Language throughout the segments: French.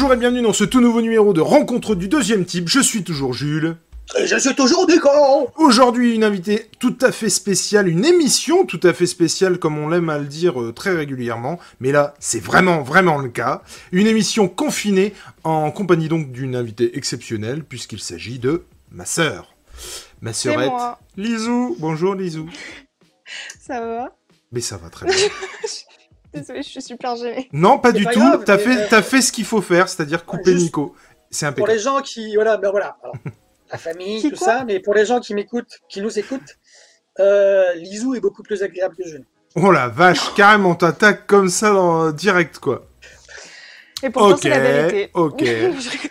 Bonjour et bienvenue dans ce tout nouveau numéro de Rencontre du deuxième type. Je suis toujours Jules. Et je suis toujours Nico Aujourd'hui, une invitée tout à fait spéciale, une émission tout à fait spéciale, comme on l'aime à le dire euh, très régulièrement. Mais là, c'est vraiment, vraiment le cas. Une émission confinée, en compagnie donc d'une invitée exceptionnelle, puisqu'il s'agit de ma sœur. Ma sœurette, moi. Lisou. Bonjour Lisou. Ça va? Mais ça va très bien. Désolée, je suis super gênée. Non, pas du pas tout. T'as mais, fait, euh, t'as fait ce qu'il faut faire, c'est-à-dire couper juste- Nico. C'est Pour impeccable. les gens qui. Voilà, ben voilà. Alors, la famille, tout ça, mais pour les gens qui m'écoutent, qui nous écoutent, euh, Lisou est beaucoup plus agréable que Jules. Oh la vache, carrément, t'attaques comme ça dans direct, quoi. Et pourtant, Ok, c'est la vérité. ok.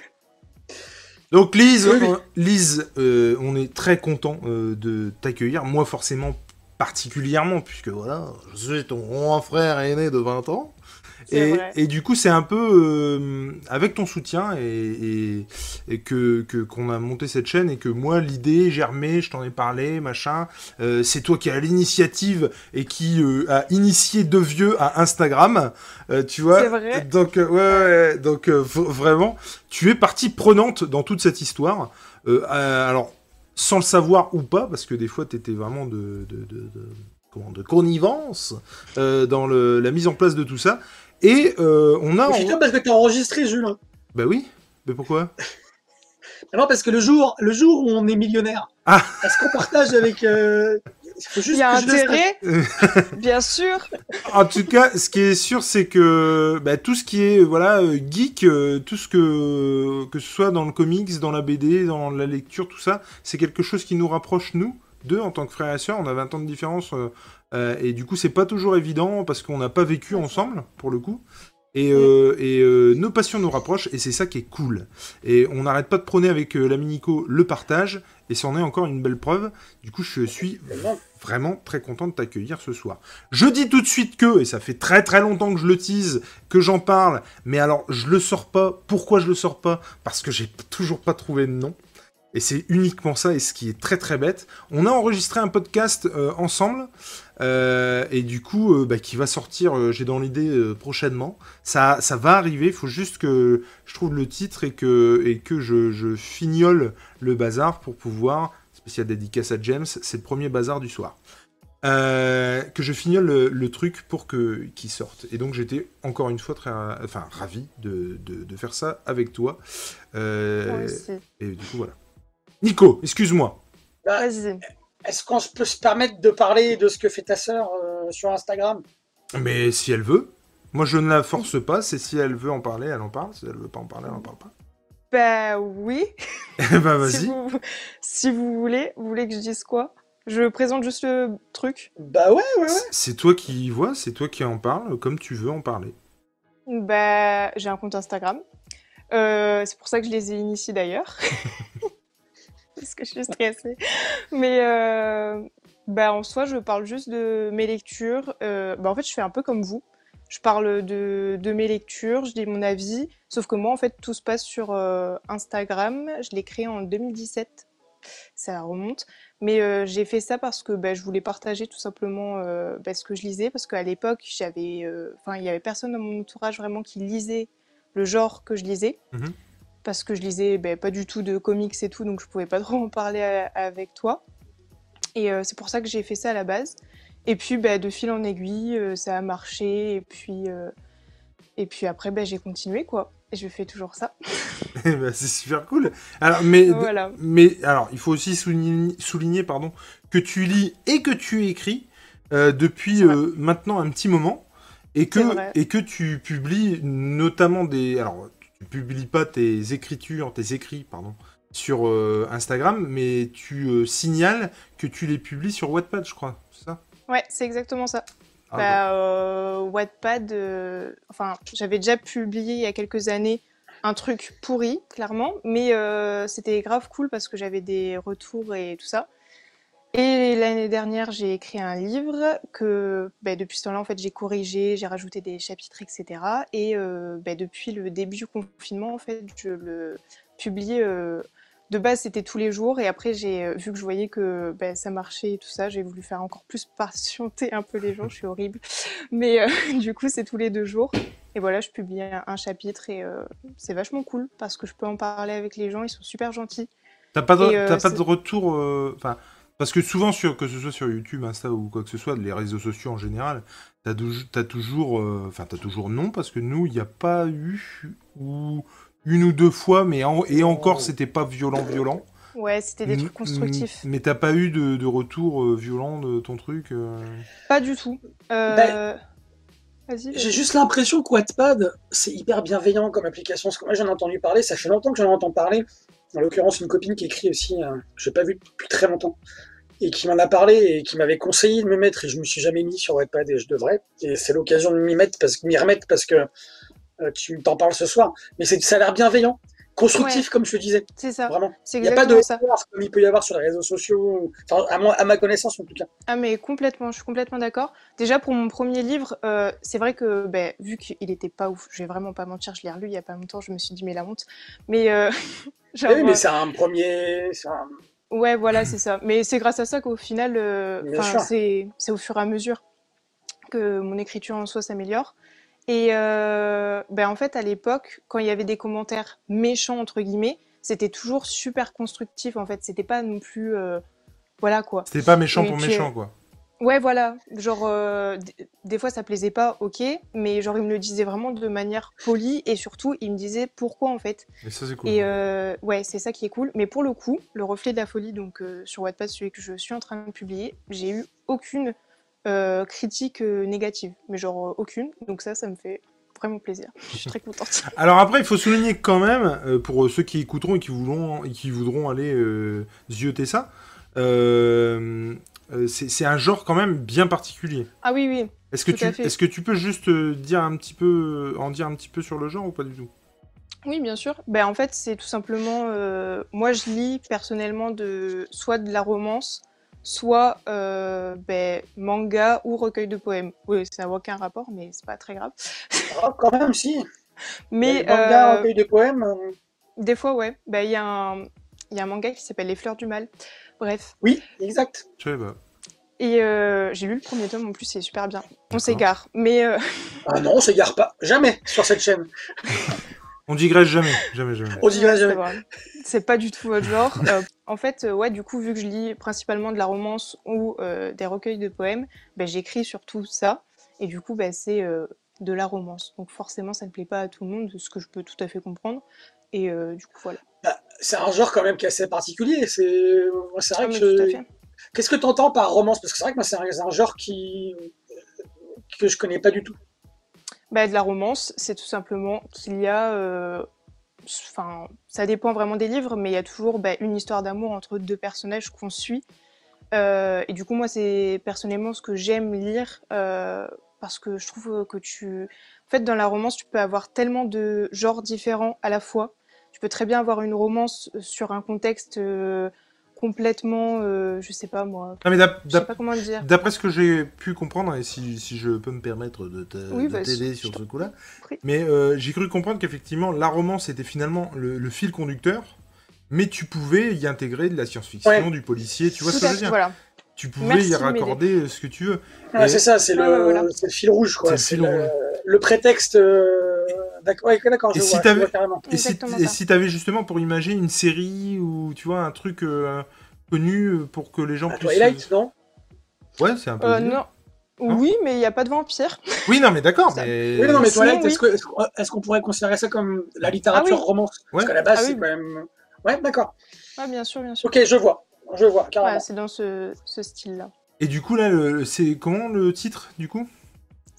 Donc Lise, Oui, oui. euh, Lise, euh, on est très content euh, de t'accueillir. Moi forcément particulièrement, puisque voilà, je suis ton grand frère aîné de 20 ans. Et, et du coup, c'est un peu euh, avec ton soutien et, et- et que qu'on a monté cette chaîne et que moi, l'idée germé, je t'en ai parlé, machin. euh, c'est toi qui as l'initiative et qui euh, a initié deux vieux à Instagram, tu vois. C'est vrai. Donc ouais, ouais, donc vraiment, tu es partie prenante dans toute cette histoire. Alors sans le savoir ou pas, parce que des fois, t'étais vraiment de, de, de, de- comment, de connivence euh, dans le, la mise en place de tout ça. Et euh, on a... Je sûr parce que t'as enregistré, Jules. Bah oui, mais pourquoi? Non, parce que le jour, le jour où on est millionnaire, Ah. est-ce qu'on partage avec. Euh... Il faut juste Il y a intérêt, bien sûr. En tout cas, ce qui est sûr, c'est que bah, tout ce qui est voilà euh, geek, euh, tout ce que que ce soit dans le comics, dans la BD, dans la lecture, tout ça, c'est quelque chose qui nous rapproche nous deux en tant que frères et sœurs. On a 20 ans de différence euh, et du coup, c'est pas toujours évident parce qu'on n'a pas vécu ensemble pour le coup. Et, euh, et euh, nos passions nous rapprochent et c'est ça qui est cool. Et on n'arrête pas de prôner avec euh, l'ami Nico le partage et c'en est encore une belle preuve. Du coup, je suis. Vraiment très content de t'accueillir ce soir. Je dis tout de suite que, et ça fait très très longtemps que je le tease, que j'en parle, mais alors je le sors pas. Pourquoi je le sors pas? Parce que j'ai toujours pas trouvé de nom. Et c'est uniquement ça, et ce qui est très très bête. On a enregistré un podcast euh, ensemble, euh, et du coup, euh, bah, qui va sortir, j'ai dans l'idée, prochainement. Ça, ça va arriver, il faut juste que je trouve le titre et que, et que je, je fignole le bazar pour pouvoir, spécial dédicace à James, c'est le premier bazar du soir. Euh, que je fignole le, le truc pour que qu'il sorte. Et donc j'étais encore une fois très, enfin ravi de, de, de faire ça avec toi. Euh, et du coup voilà. Nico, excuse-moi. Bah. Est-ce qu'on peut se permettre de parler de ce que fait ta sœur euh, sur Instagram? Mais si elle veut, moi je ne la force pas. C'est si elle veut en parler, elle en parle. Si elle veut pas en parler, elle en parle pas. Bah oui. bah Si vas-y. vous, si vous voulez, vous voulez que je dise quoi? Je présente juste le truc. Bah ouais, ouais, ouais. C'est toi qui y vois, c'est toi qui en parle, comme tu veux en parler. Bah, j'ai un compte Instagram. Euh, c'est pour ça que je les ai initiés d'ailleurs. Parce que je suis stressée. Mais euh, bah, en soi, je parle juste de mes lectures. Euh, bah, en fait, je fais un peu comme vous. Je parle de, de mes lectures, je dis mon avis. Sauf que moi, en fait, tout se passe sur euh, Instagram. Je l'ai créé en 2017. Ça remonte. Mais euh, j'ai fait ça parce que bah, je voulais partager tout simplement euh, bah, ce que je lisais. Parce qu'à l'époque, j'avais, enfin, il y avait personne dans mon entourage vraiment qui lisait le genre que je lisais. Mhm. Parce que je lisais ben, pas du tout de comics et tout, donc je pouvais pas trop en parler à- avec toi. Et c'est pour ça que j'ai fait ça à la base. Et puis, ben, de fil en aiguille, euh, ça a marché. Et puis, euh, et puis après, ben, j'ai continué, quoi. Et je fais toujours ça. Eh ben, c'est super cool. Alors, mais, Voilà. mais alors, il faut aussi souligner, souligner pardon, que tu lis et que tu écris euh, depuis euh, maintenant un petit moment et que, et que tu publies notamment des. Alors, tu publies pas tes écritures, tes écrits, pardon, sur euh, Instagram, mais tu signales que tu les publies sur Wattpad, je crois. C'est ça? Ouais, c'est exactement ça. Ah, Bah, euh, Wattpad, euh, enfin, j'avais déjà publié il y a quelques années un truc pourri, clairement, mais euh, c'était grave cool parce que j'avais des retours et tout ça. Et l'année dernière, j'ai écrit un livre que bah, depuis ce temps-là, en fait, j'ai corrigé, j'ai rajouté des chapitres, etc. Et bah, depuis le début du confinement, en fait, je le publie de base, c'était tous les jours. Et après, j'ai euh, vu que je voyais que ben, ça marchait et tout ça. J'ai voulu faire encore plus patienter un peu les gens. Je suis horrible. Mais euh, du coup, c'est tous les deux jours. Et voilà, je publie un, chapitre et euh, c'est vachement cool parce que je peux en parler avec les gens. Ils sont super gentils. T'as pas de, Et, euh, pas de retour. Enfin, parce que souvent, sur, que ce soit sur YouTube, Insta ou quoi que ce soit, les réseaux sociaux en général, t'as toujours. Enfin, t'as toujours non, parce que nous, il n'y a pas eu. Ou une ou deux fois, mais en- et encore, c'était pas violent, violent. Ouais, c'était des trucs constructifs. Mais t'as pas eu de, de retour euh, violent de ton truc euh Pas du tout. Euh, Ben, Vas-y. J'ai juste l'impression que Wattpad, c'est hyper bienveillant comme application. Parce que moi, j'en ai entendu parler, ça fait longtemps que j'en entends parler. En l'occurrence, une copine qui écrit aussi, euh, que je n'ai pas vu depuis très longtemps, et qui m'en a parlé et qui m'avait conseillé de me mettre, et je me suis jamais mis sur Wattpad et je devrais. Et c'est l'occasion de m'y mettre, parce que m'y remettre parce que euh, tu t'en parles ce soir. Mais ça a l'air bienveillant, constructif, comme je te disais, C'est ça. vraiment. Il n'y a pas de ça. comme il peut y avoir sur les réseaux sociaux, enfin, à, moi- à ma connaissance en tout cas. Ah mais complètement, je suis complètement d'accord. Déjà pour mon premier livre, euh, c'est vrai que ben, vu qu'il était pas ouf, je vais vraiment pas mentir, je l'ai relu il y a pas longtemps, je me suis dit mais la honte. Mais euh, genre, oui, mais euh, c'est un premier. un- ouais voilà c'est ça. Mais c'est grâce à ça qu'au final, euh, c'est au fur et à mesure que mon écriture en soi s'améliore. Et euh, ben en fait à l'époque, quand il y avait des commentaires méchants entre guillemets, c'était toujours super constructif en fait. C'était pas non plus euh, voilà quoi. C'était pas méchant pour puis, méchant, euh, quoi. Ouais, voilà. Genre, euh, des fois, ça plaisait pas, ok, mais genre, il me le disait vraiment de manière polie et surtout, il me disait pourquoi en fait. Et ça, c'est cool. Et euh, ouais, c'est ça qui est cool. Mais pour le coup, le reflet de la folie, donc euh, sur Wattpad, celui que je suis en train de publier, j'ai eu aucune euh, critique euh, négative, mais genre euh, aucune. Donc ça, ça me fait vraiment plaisir. Je suis très contente. Alors après, il faut souligner quand même, euh, pour ceux qui écouteront et qui voudront, et qui voudront aller zioter ça, c'est un genre quand même bien particulier. Ah oui, oui. Est-ce que, tu, est-ce que tu peux juste dire un petit peu, en dire un petit peu sur le genre ou pas du tout? Oui, bien sûr. Ben, en fait, c'est tout simplement. moi, je lis personnellement de soit de la romance, soit euh, ben, manga ou recueil de poèmes. Oui, ça n'a aucun rapport, mais c'est pas très grave. Ah, quand même, si. Mais Les mangas, euh, recueil de poèmes. euh, des fois, ouais. Ben, Il y, a un- il y a un manga qui s'appelle Les Fleurs du Mal. Bref. Oui, exact. Je sais pas. Et euh, j'ai lu le premier tome en plus, c'est super bien. On s'égare. Mais euh, Ah non, on s'égare pas. Jamais sur cette chaîne. On digresse jamais, jamais, jamais. On c'est jamais. C'est pas du tout votre genre. Euh, en fait, euh, ouais, du coup, vu que je lis principalement de la romance ou euh, des recueils de poèmes, ben, j'écris surtout ça. Et du coup, ben, c'est euh, de la romance. Donc forcément, ça ne plaît pas à tout le monde, ce que je peux tout à fait comprendre. Et euh, du coup, voilà. C'est un genre quand même qui est assez particulier. C'est vrai Ah, que. Qu'est-ce que tu entends par romance? Parce que c'est vrai que moi, c'est un, c'est un genre qui que je connais pas du tout. Bah, de la romance, c'est tout simplement qu'il y a. euh, Enfin, ça dépend vraiment des livres, mais il y a toujours bah, une histoire d'amour entre deux personnages qu'on suit. Euh, et du coup, moi, c'est personnellement ce que j'aime lire euh, parce que je trouve que tu. En fait, dans la romance, tu peux avoir tellement de genres différents à la fois. Tu peux très bien avoir une romance sur un contexte complètement. euh, je sais pas moi. Non, mais Je sais pas comment le dire. D'après ce que j'ai pu comprendre, et si, si je peux me permettre de Oui, bah, t'aider sur ce coup-là, mais euh, j'ai cru comprendre qu'effectivement, la romance était finalement le, le fil conducteur, mais tu pouvais y intégrer de la science-fiction, Ouais. du policier, tu vois Tout ce que je veux dire? voilà. Tu pouvais Merci y raccorder euh, ce que tu veux. Et- c'est ça, c'est le, ouais, voilà. c'est le fil rouge, quoi. Le fil le, rouge. le prétexte. euh, D'accord, ouais, d'accord, je Et si vois, je vois carrément. Et si, et si t'avais justement pour imaginer une série ou tu vois un truc euh, connu euh, pour que les gens À puissent. Twilight, non? Ouais, c'est un peu. Euh, non. Non? Oui, mais il n'y a pas de vampire. Oui, non, mais d'accord. Mais... Oui, non, mais Twilight, oui. est-ce que- est-ce qu'on est-ce qu'on pourrait considérer ça comme la littérature Ah oui. romance? Ouais. Parce qu'à la base, Ah c'est quand même. Ouais, d'accord. Ah, bien sûr, bien sûr. Ok, je vois. Je vois, carrément. C'est dans ce, ce style-là. Et du coup là, le- c'est comment le titre du coup?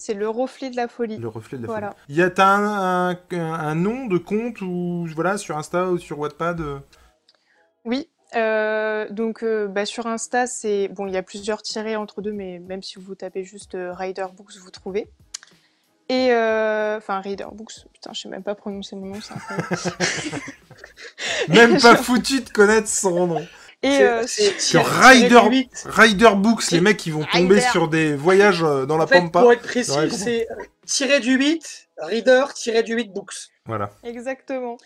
C'est le reflet de la folie. Le reflet de la Voilà. folie. Il y a un, un, un nom de compte ou voilà sur Insta ou sur Wattpad euh, Oui. euh, donc euh, bah, sur Insta, c'est bon, il y a plusieurs tirés entre deux, mais même si vous tapez juste Rider Books, vous trouvez. Et euh, enfin Rider Books, putain, je sais même pas prononcer mon nom, c'est incroyable. Même pas foutu de connaître son nom. Et euh, Sur Rider, Books, les mecs qui vont tomber Rider. sur des voyages euh, dans la En fait, pampa. pour être précis, c'est tiré du 8, reader, tiré du 8 books. Voilà. exactement.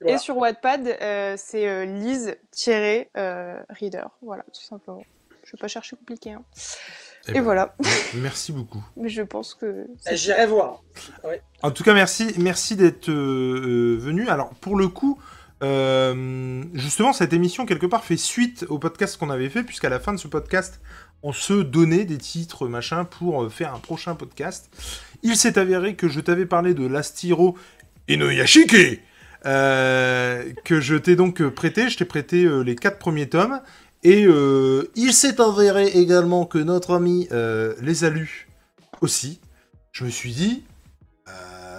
Voilà. Et sur Wattpad, euh, c'est euh, Lise-Reader. voilà, tout simplement. Je vais pas chercher compliqué. hein. Eh Et ben, voilà. Merci beaucoup. Mais je pense que. Eh, J'irai voir. En tout cas, merci, merci d'être euh, venu. Alors, pour le coup, euh, justement, cette émission, quelque part, fait suite au podcast qu'on avait fait, puisqu'à la fin de ce podcast, on se donnait des titres, machin, pour euh, faire un prochain podcast. Il s'est avéré que je t'avais parlé de l'Astiro Inoyashike, euh, que je t'ai donc prêté. Je t'ai prêté les quatre premiers tomes. Et il s'est avéré également que notre ami les a lus aussi. Je me suis dit,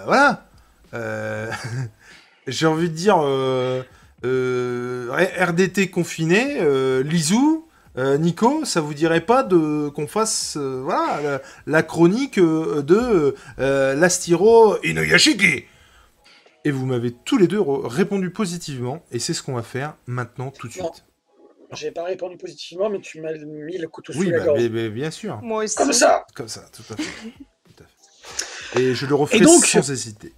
voilà. J'ai envie de dire euh, euh, RDT confiné, euh, Lizou, euh, Nico, ça vous dirait pas de qu'on fasse euh, voilà la, la chronique euh, de euh, l'Astiro Inoyashiki Et vous m'avez tous les deux répondu positivement, et c'est ce qu'on va faire maintenant tout de suite. J'ai pas répondu positivement, mais tu m'as mis le couteau Oui, sous la bah, gorge. mais bien sûr, Moi aussi. Comme ça comme ça, tout à fait. Tout à fait. Et je le referai Et donc- sans hésiter.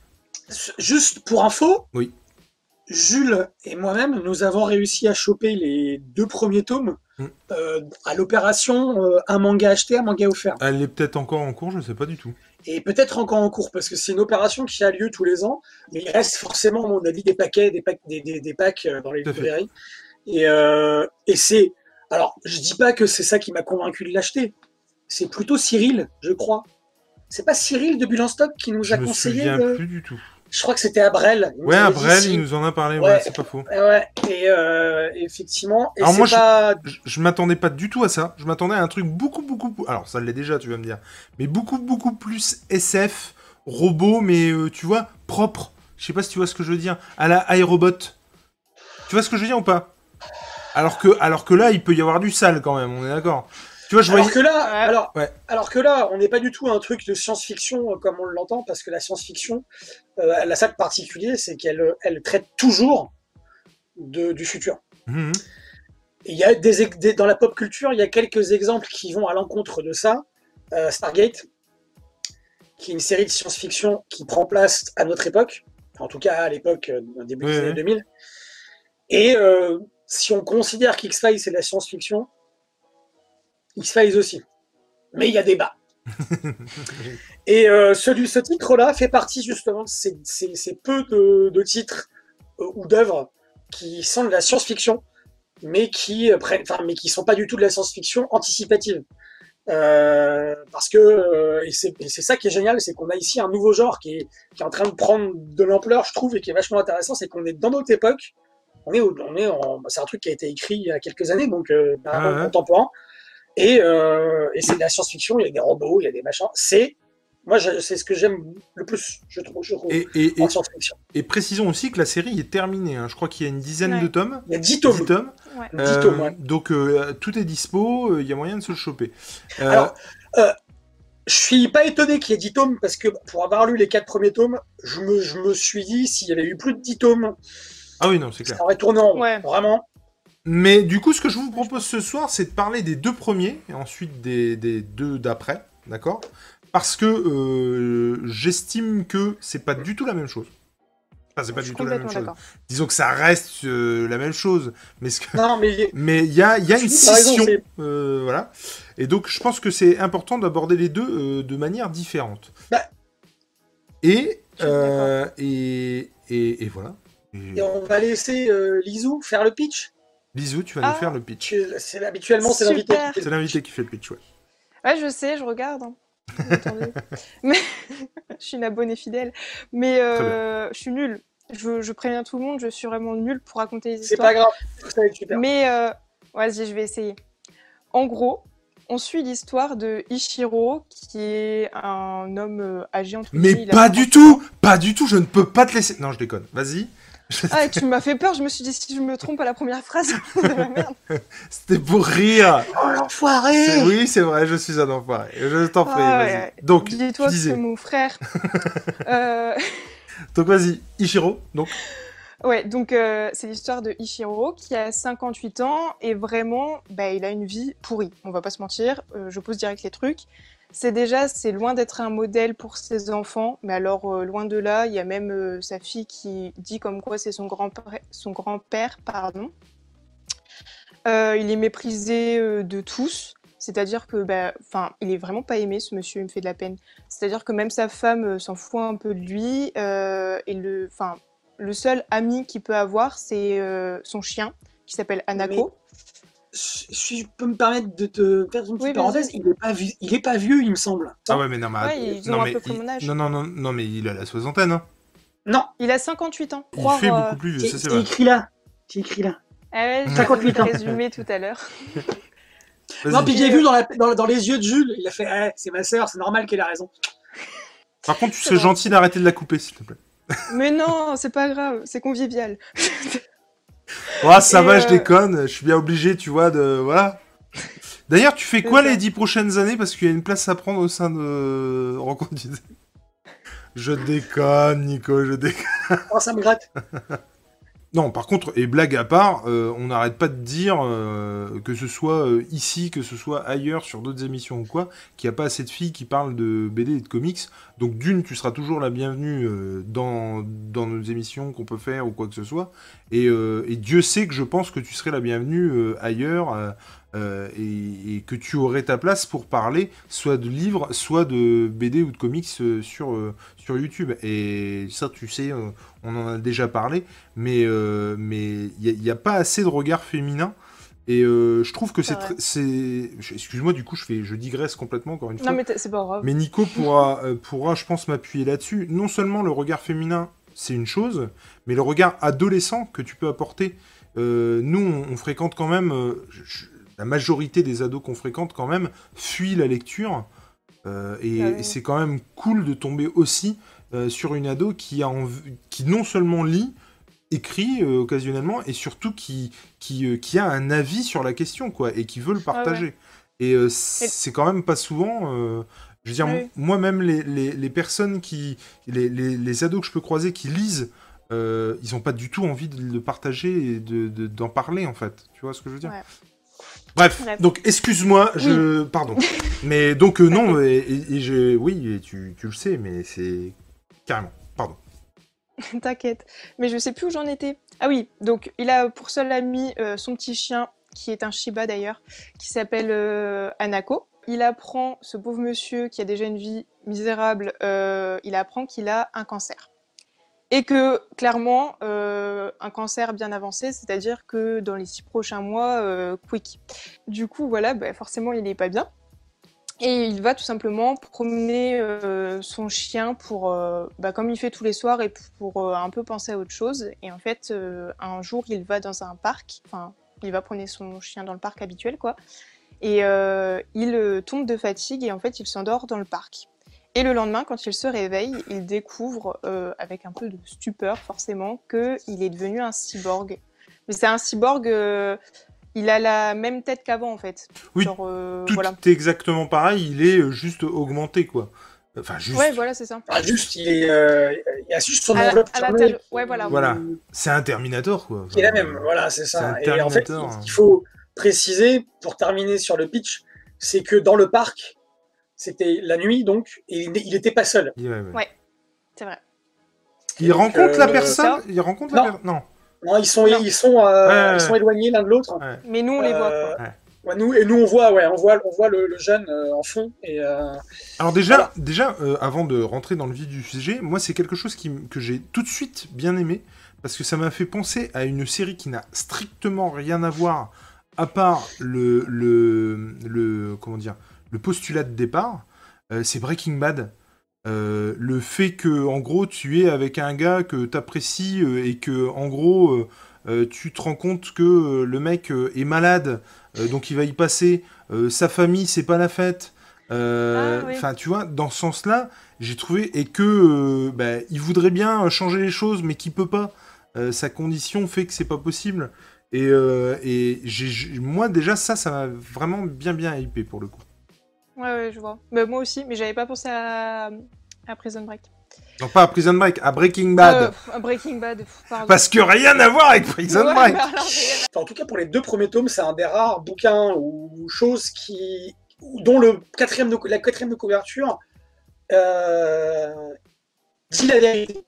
Juste pour info, Oui. Jules et moi-même, nous avons réussi à choper les deux premiers tomes Mm. euh, à l'opération euh, un manga acheté, un manga offert. Elle est peut-être encore en cours, je sais pas du tout. Et peut-être encore en cours, parce que c'est une opération qui a lieu tous les ans, mais il reste forcément, à mon avis, des paquets, des packs, des, des, des packs euh, dans les librairies. Et, euh, et c'est. Alors, je dis pas que c'est ça qui m'a convaincu de l'acheter. C'est plutôt Cyril, je crois. C'est pas Cyril de Bulle Stock qui nous Je a me conseillé. souviens de- plus du tout. Je crois que c'était Abrel. Ouais, Abrel, il nous en a parlé, ouais, Ouais. c'est pas faux. Ouais, et euh, effectivement, et Alors c'est moi, je- pas. Je, je m'attendais pas du tout à ça. Je m'attendais à un truc beaucoup, beaucoup. Alors, ça l'est déjà, tu vas me dire. Mais beaucoup, beaucoup plus SF, robot, mais euh, tu vois, propre. Je sais pas si tu vois ce que je veux dire. À la iRobot. Tu vois ce que je veux dire ou pas? Alors que, alors que là, il peut y avoir du sale quand même, on est d'accord. Tu vois, je voyais. Alors que là, Ouais. alors, Ouais. alors que là, on n'est pas du tout un truc de science-fiction euh, comme on l'entend, parce que la science-fiction, euh, elle a ça de particulier, c'est qu'elle euh, elle traite toujours de, du futur. Mhm. Et il y a des, dans la pop culture, il y a quelques exemples qui vont à l'encontre de ça. Euh, Stargate, qui est une série de science-fiction qui prend place à notre époque, en tout cas à l'époque euh, au début Oui, des oui. années 2000. Et euh, si on considère qu'X-Files c'est de la science-fiction, X-Files aussi. Mais il y a débat. Et euh, celui, ce titre-là fait partie justement de ces, ces- ces peu de, de titres euh, ou d'œuvres qui sont de la science-fiction, mais qui euh, prennent, enfin, mais qui sont pas du tout de la science-fiction anticipative. Euh, parce que et c'est ça qui est génial, c'est qu'on a ici un nouveau genre qui est, qui est en train de prendre de l'ampleur, je trouve, et qui est vachement intéressant, c'est qu'on est dans notre époque. On est, on est c'est un truc qui a été écrit il y a quelques années, donc euh, vraiment Ouais, ouais. contemporain. Et, euh, et c'est de la science-fiction, il y a des robots, il y a des machins. C'est, moi, c'est ce que j'aime le plus, je trouve, je trouve Et, en science-fiction. et précisons aussi que la série est terminée. hein. Je crois qu'il y a une dizaine Ouais. de tomes. Il y a 10 tomes. 10 tomes. Ouais. 10 Euh, tomes, ouais. Donc euh, tout est dispo, euh, il y a moyen de se le choper. Euh, Alors, Je suis pas étonné qu'il y ait 10 tomes, parce que pour avoir lu les 4 premiers tomes, je me, je me suis dit, s'il y avait eu plus de 10 tomes, ah oui, non, c'est clair. ça aurait tourné en. Vraiment. Mais du coup, ce que je vous propose ce soir, c'est de parler des deux premiers et ensuite des, des deux d'après, d'accord? Parce que euh, j'estime que c'est pas du tout la même chose. Enfin, c'est pas Je du tout la même chose. Disons que ça reste euh, la même chose, mais ce que- Non, mais il y a, y une raison, scission, euh, voilà. Et donc, je pense que c'est important d'aborder les deux euh, de manière différente. Bah. Et, euh, et, et, et voilà. Et- et on va laisser euh, Lizou faire le pitch? Bisous, tu vas Ah. nous faire le pitch. C'est habituellement c'est l'invité. Qui fait C'est l'invité qui fait le pitch, ouais. Ouais, je sais, je regarde. hein. Mais je suis une abonnée fidèle. Mais euh, je suis nulle. Je, je préviens tout le monde, je suis vraiment nulle pour raconter les C'est histoires. pas grave, ça va être super. Mais euh, vas-y, je vais essayer. En gros, on suit l'histoire de Ichiro, qui est un homme euh, âgé entre Mais pas 50 du tout Pas du tout, je ne peux pas te laisser... Non, je déconne, vas-y. Ah, tu m'as fait peur, je me suis dit si je me trompe à la première phrase, c'est la merde. C'était pour rire Oh l'enfoiré Oui, c'est vrai, je suis un enfoiré. Je t'en prie, Ah, vas-y. ouais. Donc, tu Dis-toi que disais. c'est mon frère. Euh, Donc, vas-y, Ichiro, donc. Ouais, donc euh, c'est l'histoire de Ichiro qui a 58 ans et vraiment, bah, il a une vie pourrie. On va pas se mentir, euh, je pose direct les trucs. C'est déjà, c'est loin d'être un modèle pour ses enfants, mais alors euh, loin de là, il y a même euh, sa fille qui dit comme quoi c'est son grand-père, grand-père, pardon. Euh, il est méprisé de tous, c'est-à-dire que, bah, enfin, il est vraiment pas aimé, ce monsieur, il me fait de la peine. C'est-à-dire que même sa femme s'en fout un peu de lui, et le, le seul ami qu'il peut avoir, c'est son chien, qui s'appelle Anako. Si je peux me permettre de te faire une petite Oui, parenthèse, il est, pas vi- il est pas vieux, il me semble. Ah ouais, mais non, mais, Ouais, ils ont non, mais il- mon âge. non, non, non, non, mais il a la soixantaine. Hein. Non, Il a 58 ans. Il Croire, fait euh, beaucoup plus vieux, ça c'est vrai. écrit là? C'est écrit là? Ah ouais, j'ai 58 ans. résumé tout à l'heure. Non, puis j'ai vu dans, la- dans, dans les yeux de Jules, il a fait Eh, c'est ma sœur, c'est normal qu'elle a raison. Par contre, tu serais gentil d'arrêter de la couper, s'il te plaît. Mais non, c'est pas grave, c'est convivial. Ouais, ça Et, va, je euh, déconne. Je suis bien obligé, tu vois, de. Voilà. D'ailleurs, tu fais quoi ça. les dix prochaines années? Parce qu'il y a une place à prendre au sein de Rencontre d'idées. Je déconne, Nico, je déconne. Oh, ça me gratte. Non, par contre, et blague à part, euh, on n'arrête pas de dire, euh, que ce soit euh, ici, que ce soit ailleurs, sur d'autres émissions ou quoi, qu'il n'y a pas assez de filles qui parlent de BD et de comics. Donc d'une, tu seras toujours la bienvenue dans, nos émissions qu'on peut faire ou quoi que ce soit. Et, Dieu sait que je pense que tu serais la bienvenue ailleurs et, que tu aurais ta place pour parler soit de livres, soit de BD ou de comics sur, sur YouTube. Et ça, tu sais, on en a déjà parlé. Mais euh, mais il n'y a, pas assez de regard féminin et euh, je trouve que C'est c'est excuse-moi du coup je fais je digresse complètement encore une fois. Non, mais c'est pas grave. mais Nico pourra euh, pourra je pense m'appuyer là-dessus. Non seulement le regard féminin c'est une chose mais le regard adolescent que tu peux apporter. Euh, nous on, on fréquente quand même je- je- la majorité des ados qu'on fréquente quand même fuient la lecture Euh, et, Ah oui. et c'est quand même cool de tomber aussi euh, sur une ado qui a env- qui non seulement lit écrit euh, occasionnellement et surtout qui qui, qui a un avis sur la question quoi et qui veut le partager et c'est quand même pas souvent je veux dire Oui. moi-même les, les, les personnes qui les, ados que je peux croiser qui lisent ils ont pas du tout envie de le partager et de de- d'en parler en fait tu vois ce que je veux dire? Ouais. Bref, Bref. donc excuse-moi, je pardon, mais donc euh, non, et, et- et je oui, et tu, tu le sais, mais c'est carrément, pardon. T'inquiète. Mais je sais plus où j'en étais. Ah oui, donc il a pour seul ami euh, son petit chien, qui est un Shiba d'ailleurs, qui s'appelle euh, Anako. Il apprend, ce pauvre monsieur qui a déjà une vie misérable, euh, il apprend qu'il a un cancer. Et que clairement, euh, un cancer bien avancé, c'est-à-dire que dans les six prochains mois, euh, quick. Du coup, voilà, bah, forcément, il est pas bien. Et il va tout simplement promener euh, son chien pour, bah, comme il fait tous les soirs, et pour un peu penser à autre chose. Et en fait, un jour, il va dans un parc, enfin, il va promener son chien dans le parc habituel, quoi. Et il tombe de fatigue et en fait, il s'endort dans le parc. Et le lendemain, quand il se réveille, il découvre, euh, avec un peu de stupeur forcément, qu'il est devenu un cyborg. Mais c'est un cyborg, euh, il a la même tête qu'avant en fait. Oui, Genre, euh, Tout voilà. est exactement pareil, il est juste augmenté quoi. Enfin juste. Ouais, voilà, c'est ça. Ah, juste, il, est, euh, il a juste son À la- enveloppe à l'intérieur- ouais, voilà. Voilà. C'est un Terminator quoi. qui est la Enfin, même. Voilà, c'est ça. c'est un Et en fait, Terminator, hein. il faut préciser, pour terminer sur le pitch, c'est que dans le parc, c'était la nuit donc, et il n'était pas seul. ouais, ouais. Ouais. C'est vrai. Il Donc, rencontre euh, la mais personne. ça- Il rencontre la Non. personne. Non. Non, ils sont, Non. ils sont, euh, Ouais, ouais, ils sont éloignés l'un de l'autre. Mais nous, on les voit, Euh, quoi. ouais, nous, et nous, on voit, ouais, on voit, on voit le, le jeune euh, en fond. Et, euh, Alors déjà, Voilà. déjà euh, avant de rentrer dans le vif du sujet, moi c'est quelque chose qui, que j'ai tout de suite bien aimé parce que ça m'a fait penser à une série qui n'a strictement rien à voir à part le le, le comment dire le postulat de départ. Euh, c'est Breaking Bad. Euh, le fait que en gros tu es avec un gars que t'apprécies euh, et que en gros euh, tu te rends compte que le mec est malade, donc il va y passer. sa famille c'est pas la fête. Ah, oui. Enfin, tu vois, dans ce sens-là, j'ai trouvé et que bah, il voudrait bien changer les choses, mais qu'il peut pas. Sa condition fait que c'est pas possible. Et, et j'ai- j'ai- moi déjà ça, ça m'a vraiment bien bien hypé pour le coup. Ouais, ouais, je vois. Mais moi aussi, mais j'avais pas pensé à, à Prison Break. Non pas à Prison Break, à Breaking Bad, Euh, à Breaking Bad, pardon. parce que rien à voir avec Prison Ouais, Break. alors, enfin, en tout cas, pour les deux premiers tomes, c'est un des rares bouquins ou choses qui, dont le quatrième de, la quatrième de couverture euh, dit la vérité.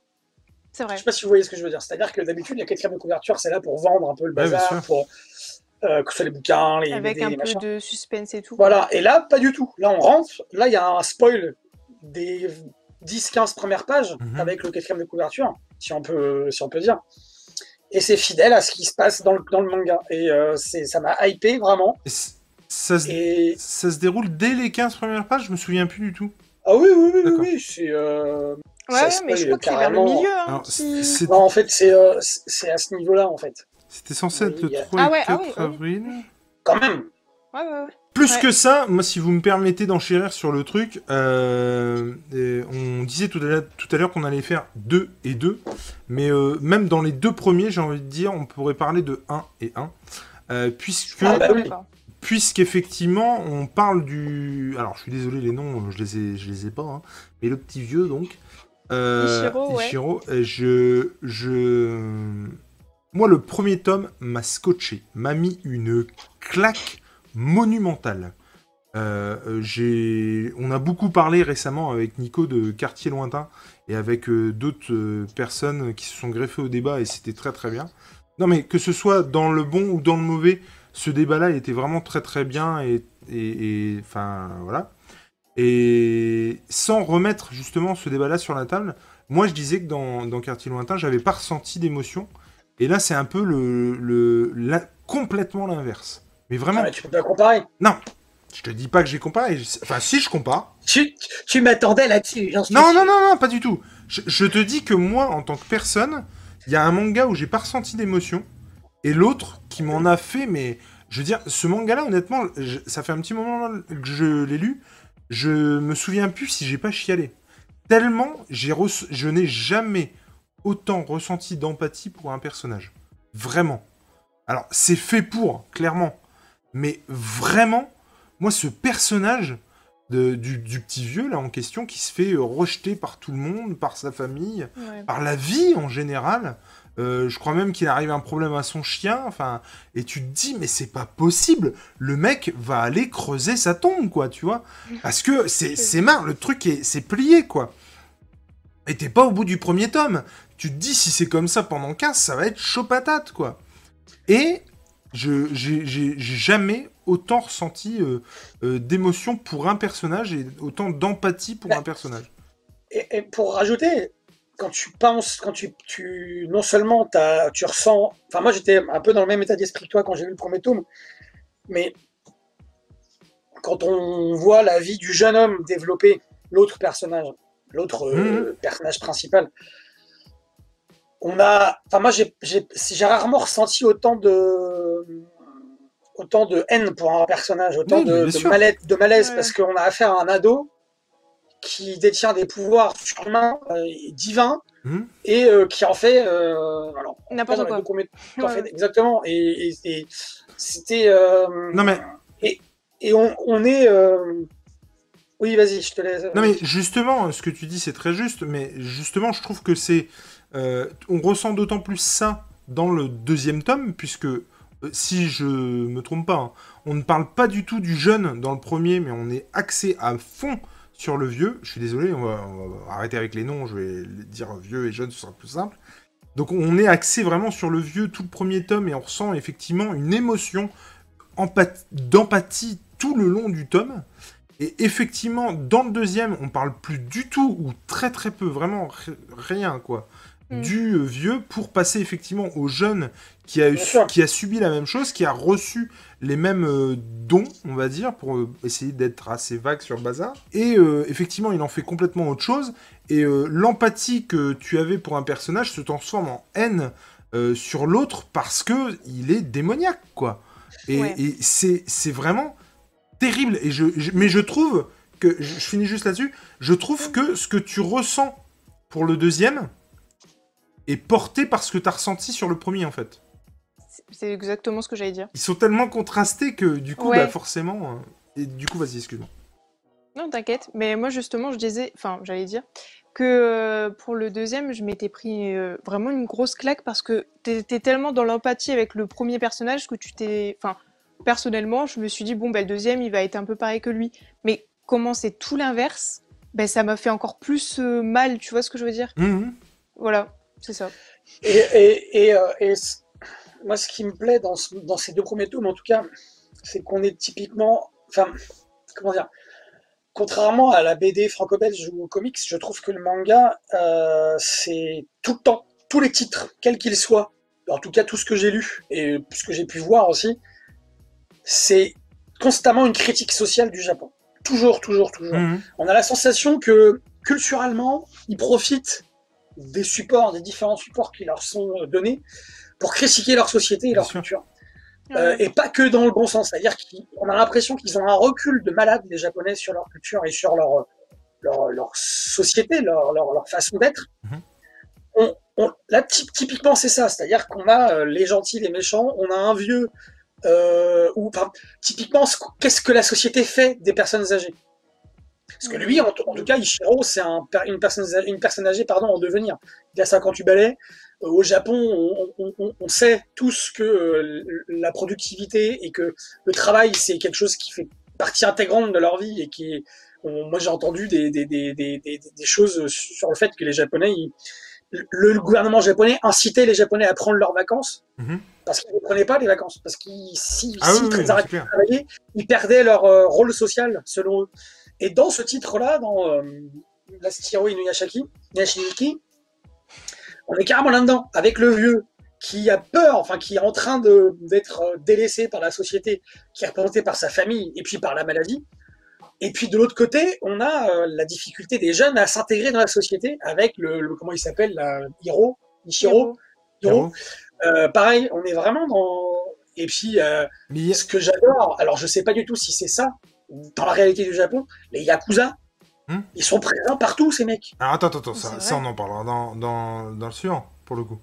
C'est vrai. Je sais pas si vous voyez ce que je veux dire. C'est-à-dire que d'habitude, la quatrième de couverture, c'est là pour vendre un peu le bazar, pour euh, que ce soit les bouquins, les Avec BD, un les peu machins. de suspense et tout. Voilà, et là, pas du tout. Là, on rentre, là, il y a un spoil des 10-15 premières pages Mhm. avec le quatrième de couverture, si on peut, si on peut dire. Et c'est fidèle à ce qui se passe dans le, dans le manga. Et euh, c'est, ça m'a hypé vraiment. Ça, se, Et ça se déroule dès les 15 premières pages, je me souviens plus du tout. ah oui, oui, oui, oui, c'est. euh, Ouais, mais je crois que c'est vers le milieu. Hein, Alors, qui- c'est- Non, en fait, c'est, euh, c'est c'est à ce niveau-là, en fait. C'était censé être le il y a- 3 Ah et ouais, ah 4 oui, ah oui. avril. Quand même. Ouais, ouais, ouais. Plus Ouais. que ça, moi, si vous me permettez d'enchérir sur le truc, euh, on disait tout à l'heure- qu'on allait faire 2 et 2, mais euh, même dans les deux premiers, j'ai envie de dire, on pourrait parler de 1 et 1, euh, puisque, Ah, bah puisqu'effectivement, on parle du... Alors, je suis désolé, les noms, je les ai, je les ai pas, hein, mais le petit vieux, donc... euh, Ichiro, ouais. Ichiro, je, je... Moi, le premier tome m'a scotché, m'a mis une claque monumentale. Euh, euh. On a beaucoup parlé récemment avec Nico de Quartier Lointain et avec euh, d'autres personnes qui se sont greffées au débat et c'était très très bien. Non mais que ce soit dans le bon ou dans le mauvais, ce débat-là était vraiment très très bien et- enfin voilà. Et sans remettre justement ce débat-là sur la table, moi je disais que dans, dans Quartier Lointain, j'avais pas ressenti d'émotion. Et là c'est un peu le, le la- complètement l'inverse. Mais vraiment, Ah, mais tu peux pas comparer. non. Je te dis pas que j'ai comparé. Enfin, si je compare. Tu, tu m'attendais là-dessus, suis Non, non, non, non, pas du tout. Je, je te dis que moi, en tant que personne, il y a un manga où j'ai pas ressenti d'émotion. Et l'autre qui m'en a fait, mais je veux dire, ce manga-là, honnêtement, je- ça fait un petit moment que je l'ai lu. Je me souviens plus si j'ai pas chialé. Tellement j'ai je n'ai jamais autant ressenti d'empathie pour un personnage. Vraiment. Alors, c'est fait pour, clairement. Mais vraiment, moi, ce personnage de- du, du petit vieux, là, en question, qui se fait euh, rejeter par tout le monde, par sa famille, Ouais. par la vie en général. Euh, je crois même qu'il arrive un problème à son chien. Enfin, et tu te dis, mais c'est pas possible. Le mec va aller creuser sa tombe, quoi, tu vois. Parce que c'est marre, le truc est c'est plié, quoi. Et t'es pas au bout du premier tome. Tu te dis, si c'est comme ça pendant 15, ça va être chaud patate, quoi. Et je j'ai jamais autant ressenti euh, euh, d'émotion pour un personnage et autant d'empathie pour Bah, un personnage. Et, et pour rajouter, quand tu penses, quand tu, tu non seulement t'as- tu ressens, enfin moi j'étais un peu dans le même état d'esprit que toi quand j'ai lu le premier tome, mais quand on voit la vie du jeune homme développer l'autre personnage, l'autre euh, personnage principal, on a, enfin moi j'ai j'ai- j'ai rarement ressenti autant de autant de haine pour un personnage, autant Oui, de, malaise, de malaise Ouais. parce qu'on a affaire à un ado qui détient des pouvoirs surhumains, euh, divins, Mhm. et euh, qui en fait, euh, alors, pas N'importe quoi. deux premiers- qui en Ouais, fait- exactement, et, et- et c'était, euh, Non mais et on, on est, euh, oui, vas-y, je te laisse. Non mais justement, ce que tu dis c'est très juste, mais justement je trouve que c'est... euh, on ressent d'autant plus ça dans le deuxième tome, puisque euh, si je me trompe pas, hein, on ne parle pas du tout du jeune dans le premier, mais on est axé à fond sur le vieux. Je suis désolé, on va, on va arrêter avec les noms, je vais dire vieux et jeune, ce sera plus simple. Donc on est axé vraiment sur le vieux tout le premier tome et on ressent effectivement une émotion empath- d'empathie tout le long du tome. Et effectivement, dans le deuxième, on parle plus du tout, ou très très peu, vraiment ri- rien, quoi, Mm. du euh, vieux pour passer effectivement au jeune qui a, qui subi la même chose, qui a reçu les mêmes euh, dons, on va dire, pour euh, essayer d'être assez vague sur le bazar. Et euh, effectivement, il en fait complètement autre chose. Et l'empathie que tu avais pour un personnage se transforme en haine sur l'autre parce que il est démoniaque, quoi. Et, Ouais. et c'est c'est vraiment terrible. Et je, je- mais je trouve que, je, je finis juste là-dessus, je trouve que ce que tu ressens pour le deuxième est porté par ce que tu as ressenti sur le premier, en fait. C'est- exactement ce que j'allais dire. Ils sont tellement contrastés que, du coup, Ouais. bah, forcément... euh, Et du coup, vas-y, excuse-moi. Non, t'inquiète. Mais moi, justement, je disais, enfin, j'allais dire que euh, pour le deuxième, je m'étais pris euh, vraiment une grosse claque parce que t'étais tellement dans l'empathie avec le premier personnage que tu t'es, enfin, personnellement, je me suis dit, bon, ben, le deuxième, il va être un peu pareil que lui. Mais comment c'est tout l'inverse, ben, ça m'a fait encore plus euh, mal, tu vois ce que je veux dire? Mhm. Voilà, c'est ça. Et, et, et, euh, et moi, ce qui me plaît dans, ce- dans ces deux premiers tomes, en tout cas, c'est qu'on est typiquement. Enfin, comment dire Contrairement à la BD franco-belge ou aux comics, je trouve que le manga, euh, c'est tout le temps, tous les titres, quels qu'ils soient, en tout cas tout ce que j'ai lu et ce que j'ai pu voir aussi, c'est constamment une critique sociale du Japon. Toujours, toujours, toujours Mhm. on a la sensation que culturellement, ils profitent des supports, des différents supports qui leur sont euh, donnés pour critiquer leur société et leur sûr. culture. Euh, et pas que dans le bon sens. C'est-à-dire qu'on a l'impression qu'ils ont un recul de malade, les Japonais, sur leur culture et sur leur, leur, leur société, leur, leur, leur façon d'être. Mhm. On, on- là, ty- typiquement, c'est ça. C'est-à-dire qu'on a euh, les gentils, les méchants, on a un vieux. Euh, ou, enfin, typiquement, ce qu- qu'est-ce que la société fait des personnes âgées? Parce que lui, en, tout cas, Ichiro, c'est une, personne, âgée pardon, en devenir. Il a 58 balais. Euh, au Japon, on, sait tous que euh, la productivité et que le travail, c'est quelque chose qui fait partie intégrante de leur vie et qui est- moi j'ai entendu des, choses sur le fait que les Japonais, le, gouvernement japonais incitait les Japonais à prendre leurs vacances Mhm. parce qu'ils ne prenaient pas les vacances, parce qu'ils si, Ah si oui, oui, ils c'est arrêtaient clair. de travailler, ils perdaient leur euh, rôle social selon eux. Et dans ce titre-là, dans euh, L'Astiro Inuyashiki, on est carrément là-dedans, avec le vieux qui a peur, enfin qui est en train d'être euh, délaissé par la société, qui est représenté par sa famille et puis par la maladie. Et puis de l'autre côté, on a euh, la difficulté des jeunes à s'intégrer dans la société avec le, le- comment il s'appelle, la- Hiro, Ichiro, Hiro. Euh, pareil, on est vraiment dans. Et puis, euh, Mais ce que j'adore, alors je sais pas du tout si c'est ça, dans la réalité du Japon, les Yakuza, Hmm. ils sont présents partout, ces mecs. Alors attends, attends, attends, ça, ça, on en parlera dans, dans, dans le suivant, pour le coup.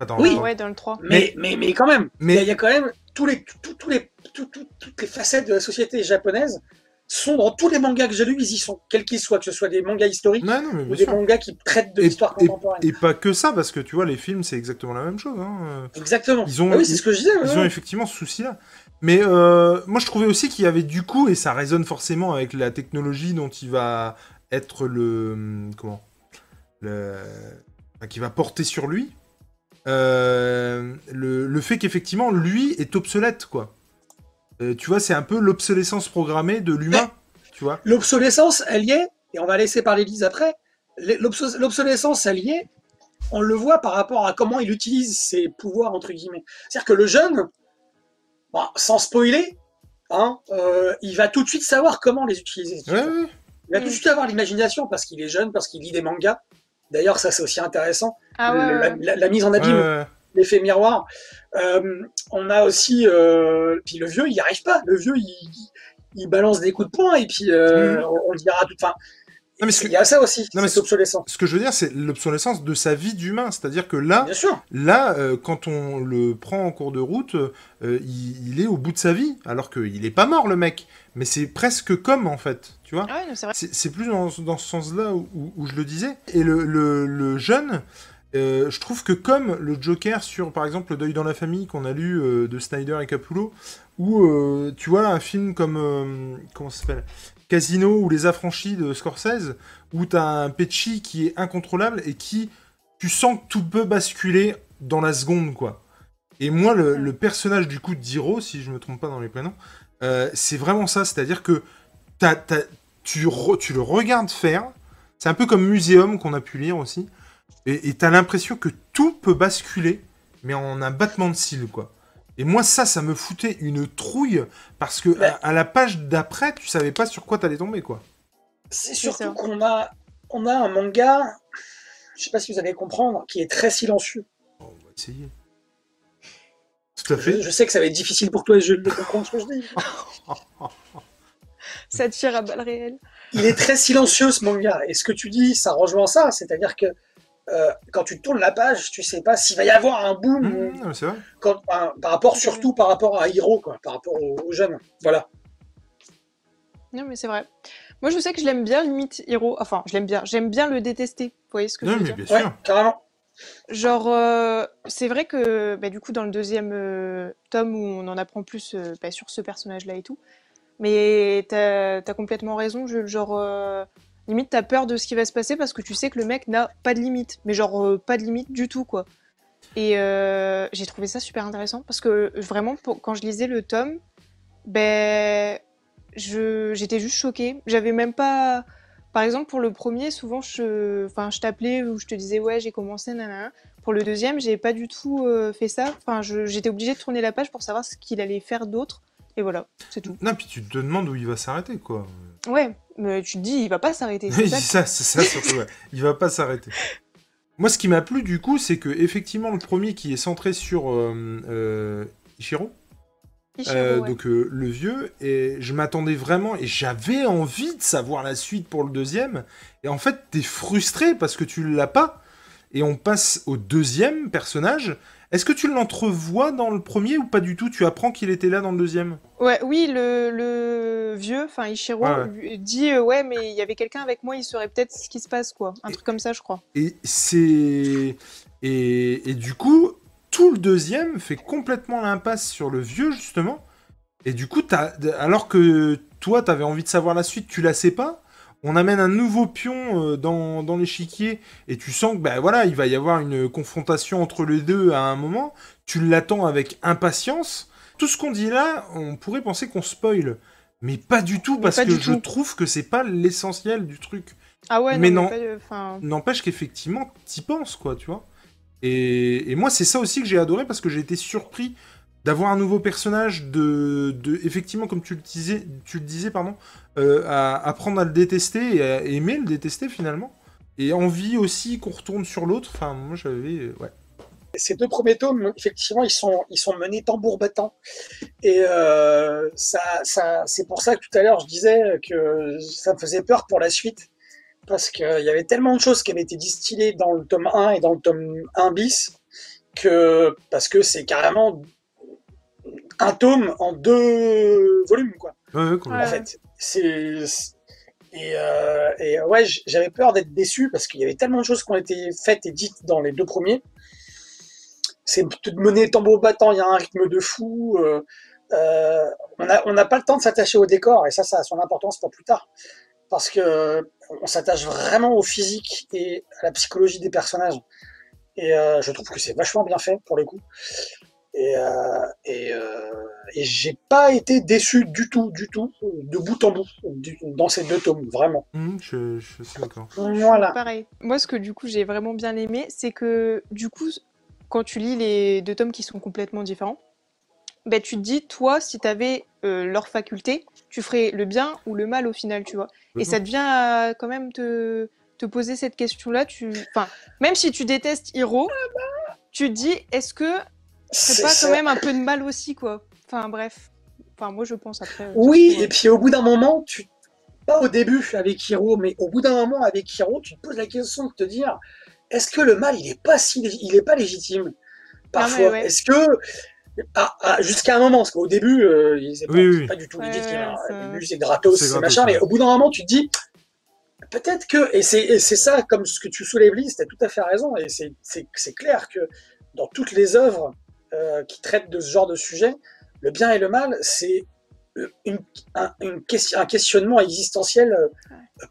Attends, Oui. attends. Ouais, dans le 3. Mais, mais, mais quand même, il Mais- y a- il y, a quand même tous les, tous tous les, tout- tout- toutes les facettes de la société japonaise sont dans tous les mangas que j'ai lus, ils y sont, quels qu'ils soient, que ce soit des mangas historiques Non, non, mais ou des sûr. mangas qui traitent de l'histoire contemporaine. et pas que ça, parce que tu vois, les films, c'est exactement la même chose. Hein. Exactement. Ils ont- Ah oui, c'est ce que je disais. Ils ouais, ont effectivement ce souci-là. Mais euh, moi, je trouvais aussi qu'il y avait du coup, et ça résonne forcément avec la technologie dont il va être le. hum, Comment le, enfin, Qui va porter sur lui. euh, le, le fait qu'effectivement, lui est obsolète, quoi. Euh, tu vois, c'est un peu l'obsolescence programmée de l'humain. Tu vois L'obsolescence, elle y est, et on va laisser parler Lise après. L'obso- L'obsolescence, elle y est, on le voit par rapport à comment il utilise ses pouvoirs, entre guillemets. C'est-à-dire que le jeune, bon, sans spoiler, hein, euh, il va tout de suite savoir comment les utiliser. Ouais, ouais. Il va tout de suite avoir l'imagination parce qu'il est jeune, parce qu'il lit des mangas. D'ailleurs, ça c'est aussi intéressant. Ah ouais, Le- ouais, la, la- la mise en abîme, Ouais, ouais. L'effet miroir. Euh, on a aussi, euh, puis le vieux, il n'y arrive pas. Le vieux, il, il balance des coups de poing et puis euh, Mhm. on, on le dira tout. Enfin, Non, mais ce il que- y a ça aussi, Non, mais cette obsolescence. Ce que je veux dire, c'est l'obsolescence de sa vie d'humain. C'est-à-dire que là, Bien sûr. Là, euh, quand on le prend en cours de route, euh, il, il est au bout de sa vie, alors qu'il est pas mort le mec, mais c'est presque comme en fait, tu vois. Ah ouais, c'est plus dans, dans ce sens-là où, où- où je le disais. Et le, le- le jeune, euh, je trouve que comme le Joker sur, par exemple, Le Deuil dans la famille qu'on a lu euh, de Snyder et Capullo, ou euh, tu vois un film comme comment s'appelle? Casino ou Les Affranchis de Scorsese, où t'as un Pecci qui est incontrôlable et qui, tu sens que tout peut basculer dans la seconde, quoi. Et moi, le, personnage du coup d'Hiro, si je me trompe pas dans les prénoms, c'est vraiment ça, c'est-à-dire que t'as- tu, tu le regardes faire, c'est un peu comme Muséum qu'on a pu lire aussi, et t'as l'impression que tout peut basculer, mais en un battement de cils, quoi. Et moi, ça, ça me foutait une trouille, parce que Ouais. à, à la page d'après, tu savais pas sur quoi t'allais tomber, quoi. C'est surtout qu'on a, on a un manga, je sais pas si vous allez comprendre, qui est très silencieux. On va essayer. Tout à Je, fait. je sais que ça va être difficile pour toi de comprendre ce que je dis. Ça tire à balles réelles. Il est très silencieux ce manga. Et ce que tu dis, ça rejoint ça. C'est-à-dire que euh, quand tu tournes la page, tu sais pas s'il va y avoir un boom ou- Mmh, c'est vrai. quand- par, par rapport surtout par rapport à Hiro, quoi, par rapport aux, aux jeunes. Voilà. Non, mais c'est vrai. Moi, je sais que je l'aime bien, limite, Hiro. Enfin, je l'aime bien. J'aime bien le détester. Vous voyez ce que Non, je veux mais dire bien Ouais, sûr. carrément. Genre, euh, c'est vrai que bah, du coup, dans le deuxième euh, tome où on en apprend plus euh, bah, sur ce personnage-là et tout, mais t'as as complètement raison, Jules. Genre, euh, limite, t'as peur de ce qui va se passer parce que tu sais que le mec n'a pas de limite, mais genre, euh, pas de limite du tout, quoi. Et euh, j'ai trouvé ça super intéressant parce que vraiment, quand je lisais le tome, ben, j'étais juste choquée. J'avais même pas. Par exemple, pour le premier, souvent, je, enfin, je t'appelais ou je te disais, ouais, j'ai commencé, nanana. Pour le deuxième, j'ai pas du tout euh, fait ça. Enfin, j'étais obligée de tourner la page pour savoir ce qu'il allait faire d'autre. Et voilà, c'est tout. Non, puis tu te demandes où il va s'arrêter, quoi. Ouais, mais tu te dis, il va pas s'arrêter. c'est ça. ça, c'est ça surtout, ouais. Il va pas s'arrêter. Moi, ce qui m'a plu, du coup, c'est que, effectivement, le premier qui est centré sur euh, euh, Ichiro, Ichiro, Euh, ouais. donc euh, le vieux, et je m'attendais vraiment, et j'avais envie de savoir la suite pour le deuxième, et en fait t'es frustré parce que tu l'as pas, et on passe au deuxième personnage. Est-ce que tu l'entrevois dans le premier ou pas du tout? Tu apprends qu'il était là dans le deuxième? Ouais, oui, le, le vieux, enfin Ichiro, Ouais, ouais. dit euh, ouais, mais il y avait quelqu'un avec moi, il saurait peut-être ce qui se passe, quoi. Un truc comme ça, je crois. Et c'est et, et du coup tout le deuxième fait complètement l'impasse sur le vieux justement. Et du coup, t'as- alors que toi, t'avais envie de savoir la suite, tu la sais pas? On amène un nouveau pion euh, dans, dans l'échiquier et tu sens que bah voilà, il va y avoir une confrontation entre les deux à un moment. Tu l'attends avec impatience. Tout ce qu'on dit là, on pourrait penser qu'on spoil, mais pas du tout Mais parce que je tout. trouve que c'est pas l'essentiel du truc. Ah ouais, Mais non, N'empêche qu'effectivement, t'y penses, quoi, tu vois. Et, et moi, c'est ça aussi que j'ai adoré parce que j'ai été surpris d'avoir un nouveau personnage, de, de effectivement, comme tu le disais, tu le disais pardon, euh, à apprendre à le détester et à aimer le détester finalement. Et envie aussi qu'on retourne sur l'autre. Enfin, moi, j'avais. euh, Ouais. Ces deux premiers tomes, effectivement, ils sont, ils sont menés tambour battant. Et euh, ça, ça, c'est pour ça que tout à l'heure, je disais que ça me faisait peur pour la suite. Parce qu'il y avait tellement de choses qui avaient été distillées dans le tome 1 et dans le tome 1 bis, que, parce que c'est carrément un tome en deux volumes, quoi Ouais, ouais, en fait. C'est et, euh, et ouais, j'avais peur d'être déçu parce qu'il y avait tellement de choses qui ont été faites et dites dans les deux premiers. C'est de mener tambour battant, il y a un rythme de fou. euh, euh, on n'a on n'a pas le temps de s'attacher au décor et ça, ça a son importance pour plus tard parce que on s'attache vraiment au physique et à la psychologie des personnages. Et euh, je trouve que c'est vachement bien fait pour le coup. Et, euh, et, euh, et j'ai pas été déçu du tout, du tout, de bout en bout, du- dans ces deux tomes, vraiment. Hum, je, je suis d'accord. Voilà. pareil. Moi, ce que du coup j'ai vraiment bien aimé, c'est que du coup, quand tu lis les deux tomes qui sont complètement différents, ben, tu te dis, toi, si tu avais leur faculté, tu ferais le bien ou le mal au final, tu vois. Et ça devient quand même te, te poser cette question-là. Tu... Enfin, même si tu détestes Hiro, tu te dis, est-ce que c'est pas ça. quand même un peu de mal aussi, quoi Enfin, bref. Enfin, moi, je pense après. euh, Oui, et puis au bout d'un moment, tu pas au début avec Hiro, mais au bout d'un moment avec Hiro, tu te poses la question de te dire est-ce que le mal, il est pas si lég- il est pas légitime parfois? Ouais. Est-ce que ah, ah, jusqu'à un moment, parce qu'au début, euh, il c'est pas, Oui, oui. pas du tout Ouais, légitime. ouais, hein. Au début, c'est gratos, C'est machin, ouais. mais au bout d'un moment, tu te dis peut-être que, et c'est ça, comme ce que tu soulèves, Lise, tu as tout à fait raison, et c'est- c'est c'est clair que dans toutes les œuvres euh, qui traitent de ce genre de sujet, le bien et le mal, c'est euh, une, un, une question, un questionnement existentiel euh,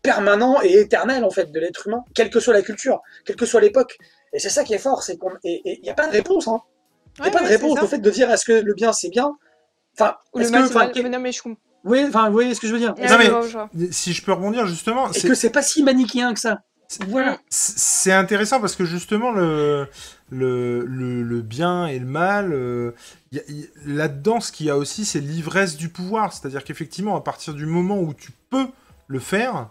permanent et éternel en fait de l'être humain, quelle que soit la culture, quelle que soit l'époque. Et c'est ça qui est fort, c'est qu'on et il n'y a pas de réponse. Hein. Il n'y Ouais, a pas de ouais, réponse au fait de dire est-ce que le bien c'est bien? Enfin, Ou le est-ce mal, que, c'est enfin, mal. Non, mais je comprends. oui, enfin, vous voyez ce que je veux dire. Non, mais-. Si je peux rebondir justement, c'est- que c'est pas si manichéen que ça. Voilà. C'est intéressant parce que justement, le, le, le, le bien et le mal, euh, là-dedans, ce qu'il y a aussi, c'est l'ivresse du pouvoir. C'est-à-dire qu'effectivement, à partir du moment où tu peux le faire,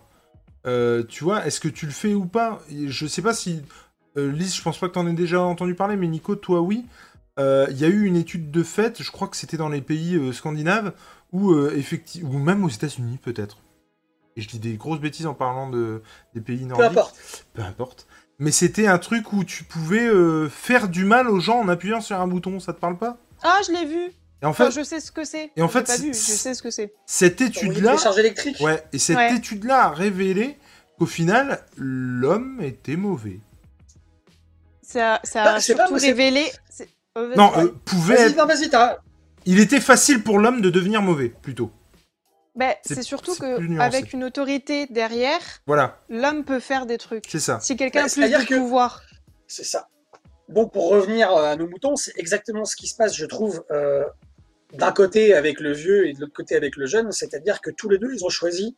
euh, tu vois, est-ce que tu le fais ou pas? Je sais pas si. euh, Lise, je pense pas que tu en aies déjà entendu parler, mais Nico, toi, oui. Il y a eu une étude de fait, je crois que c'était dans les pays scandinaves, où, euh, effecti- ou même aux États-Unis peut-être. Et je dis des grosses bêtises en parlant de, des pays Peu nordiques importe. peu importe. Mais c'était un truc où tu pouvais euh, faire du mal aux gens en appuyant sur un bouton, ça te parle pas? Ah, je l'ai vu. Et en Enfin, fait, je sais ce que c'est. Et en Je fait, pas vu, je sais ce que c'est. cette étude-là, des charges électriques. ouais, et cette Ouais. étude-là a révélé qu'au final, l'homme était mauvais. Ça, ça Bah, a pas- surtout révélé. oh. Non, euh, pouvait Vas-y, être- non, vas-y, t'as. Il était facile pour l'homme de devenir mauvais, plutôt. Bah, c'est- surtout c'est que plus nuancé. avec une autorité derrière, Voilà, l'homme peut faire des trucs. c'est ça. Si quelqu'un Bah, a plus c'est-à-dire de que- pouvoir. C'est ça. Bon, pour revenir euh, à nos moutons, c'est exactement ce qui se passe, je trouve, euh, d'un côté avec le vieux et de l'autre côté avec le jeune, c'est-à-dire que tous les deux, ils ont choisi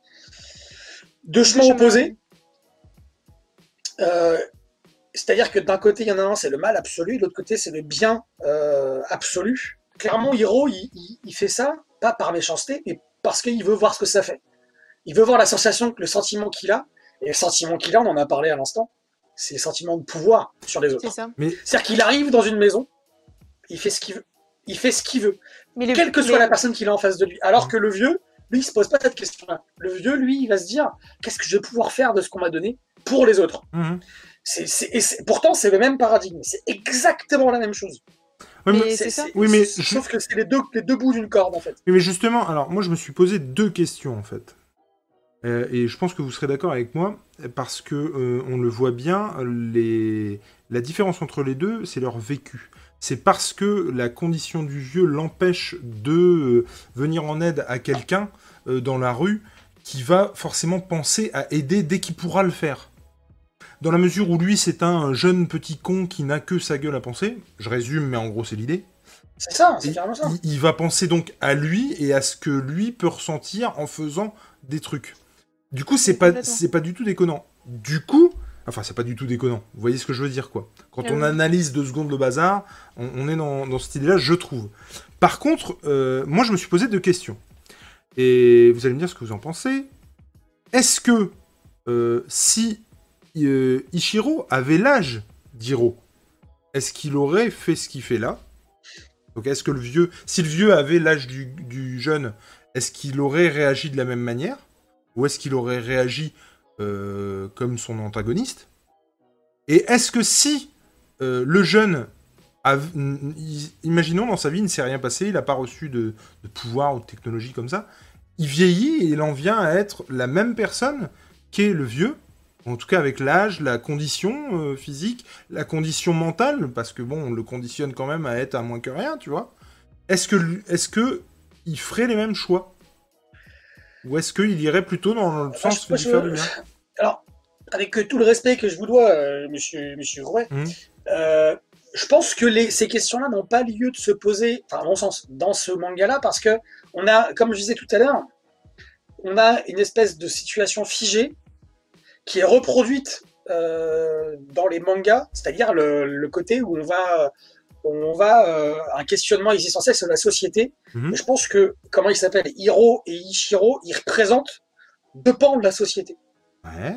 deux chemins chemins. opposés. Euh, c'est-à-dire que d'un côté, il y en a un, c'est le mal absolu, de l'autre côté, c'est le bien euh, absolu. Clairement, Hiro, il, il- il fait ça, pas par méchanceté, mais parce qu'il veut voir ce que ça fait. Il veut voir la sensation, le sentiment qu'il a, et le sentiment qu'il a, on en a parlé à l'instant, c'est le sentiment de pouvoir sur les autres. C'est ça. C'est-à-dire qu'il arrive dans une maison, il fait ce qu'il veut. Il fait ce qu'il veut, Mais quelle que soit la personne qu'il a en face de lui. Alors que le vieux, lui, il se pose pas cette question-là. Le vieux, lui, il va se dire qu'est-ce que je vais pouvoir faire de ce qu'on m'a donné pour les autres? C'est- pourtant, c'est le même paradigme. C'est exactement la même chose. Ouais, mais- Mais c'est ça. Oui, mais je- sauf que c'est les deux, les deux bouts d'une corde, en fait. Oui, mais justement, alors moi je me suis posé deux questions en fait. Euh, et je pense que vous serez d'accord avec moi, parce que euh, on le voit bien, les... la différence entre les deux, c'est leur vécu. C'est parce que la condition du vieux l'empêche de euh, venir en aide à quelqu'un euh, dans la rue qui va forcément penser à aider dès qu'il pourra le faire. Dans la mesure où lui c'est un jeune petit con qui n'a que sa gueule à penser, je résume mais en gros c'est l'idée, C'est ça, c'est carrément ça. il, il va penser donc à lui et à ce que lui peut ressentir en faisant des trucs. Du coup, c'est pas, c'est pas du tout déconnant. Du coup, enfin, c'est pas du tout déconnant. Vous voyez ce que je veux dire, quoi. Quand Ah on oui. analyse deux secondes le bazar, on, on est dans, dans cette idée-là, je trouve. Par contre, euh, moi, je me suis posé deux questions. Et vous allez me dire ce que vous en pensez. Est-ce que euh, si euh, Ichiro avait l'âge d'Hiro, est-ce qu'il aurait fait ce qu'il fait là? Donc est-ce que le vieux, si le vieux avait l'âge du, jeune, est-ce qu'il aurait réagi de la même manière? Ou est-ce qu'il aurait réagi euh, comme son antagoniste? Et est-ce que si euh, le jeune, imaginons dans sa vie, il ne s'est rien passé, il n'a pas reçu de, de pouvoir ou de technologie comme ça, il vieillit et il en vient à être la même personne qu'est le vieux, en tout cas avec l'âge, la condition euh, physique, la condition mentale, parce que bon, on le conditionne quand même à être à moins que rien, tu vois. Est-ce que, est-ce que il ferait les mêmes choix? Ou est-ce qu'il irait plutôt dans le Moi, sens moi, de je- faire du bien? Alors, avec euh, tout le respect que je vous dois, euh, monsieur, monsieur Grouet, Mhm. euh, je pense que les, ces questions-là n'ont pas lieu de se poser, enfin, à mon sens, dans ce manga-là, parce que on a, comme je disais tout à l'heure, on a une espèce de situation figée qui est reproduite euh, dans les mangas, c'est-à-dire le, le côté où on va, où on va euh, un questionnement existentiel sur la société. Mhm. Je pense que, comment il s'appelle, Hiro et Ichiro, ils représentent deux pans de la société. Ouais.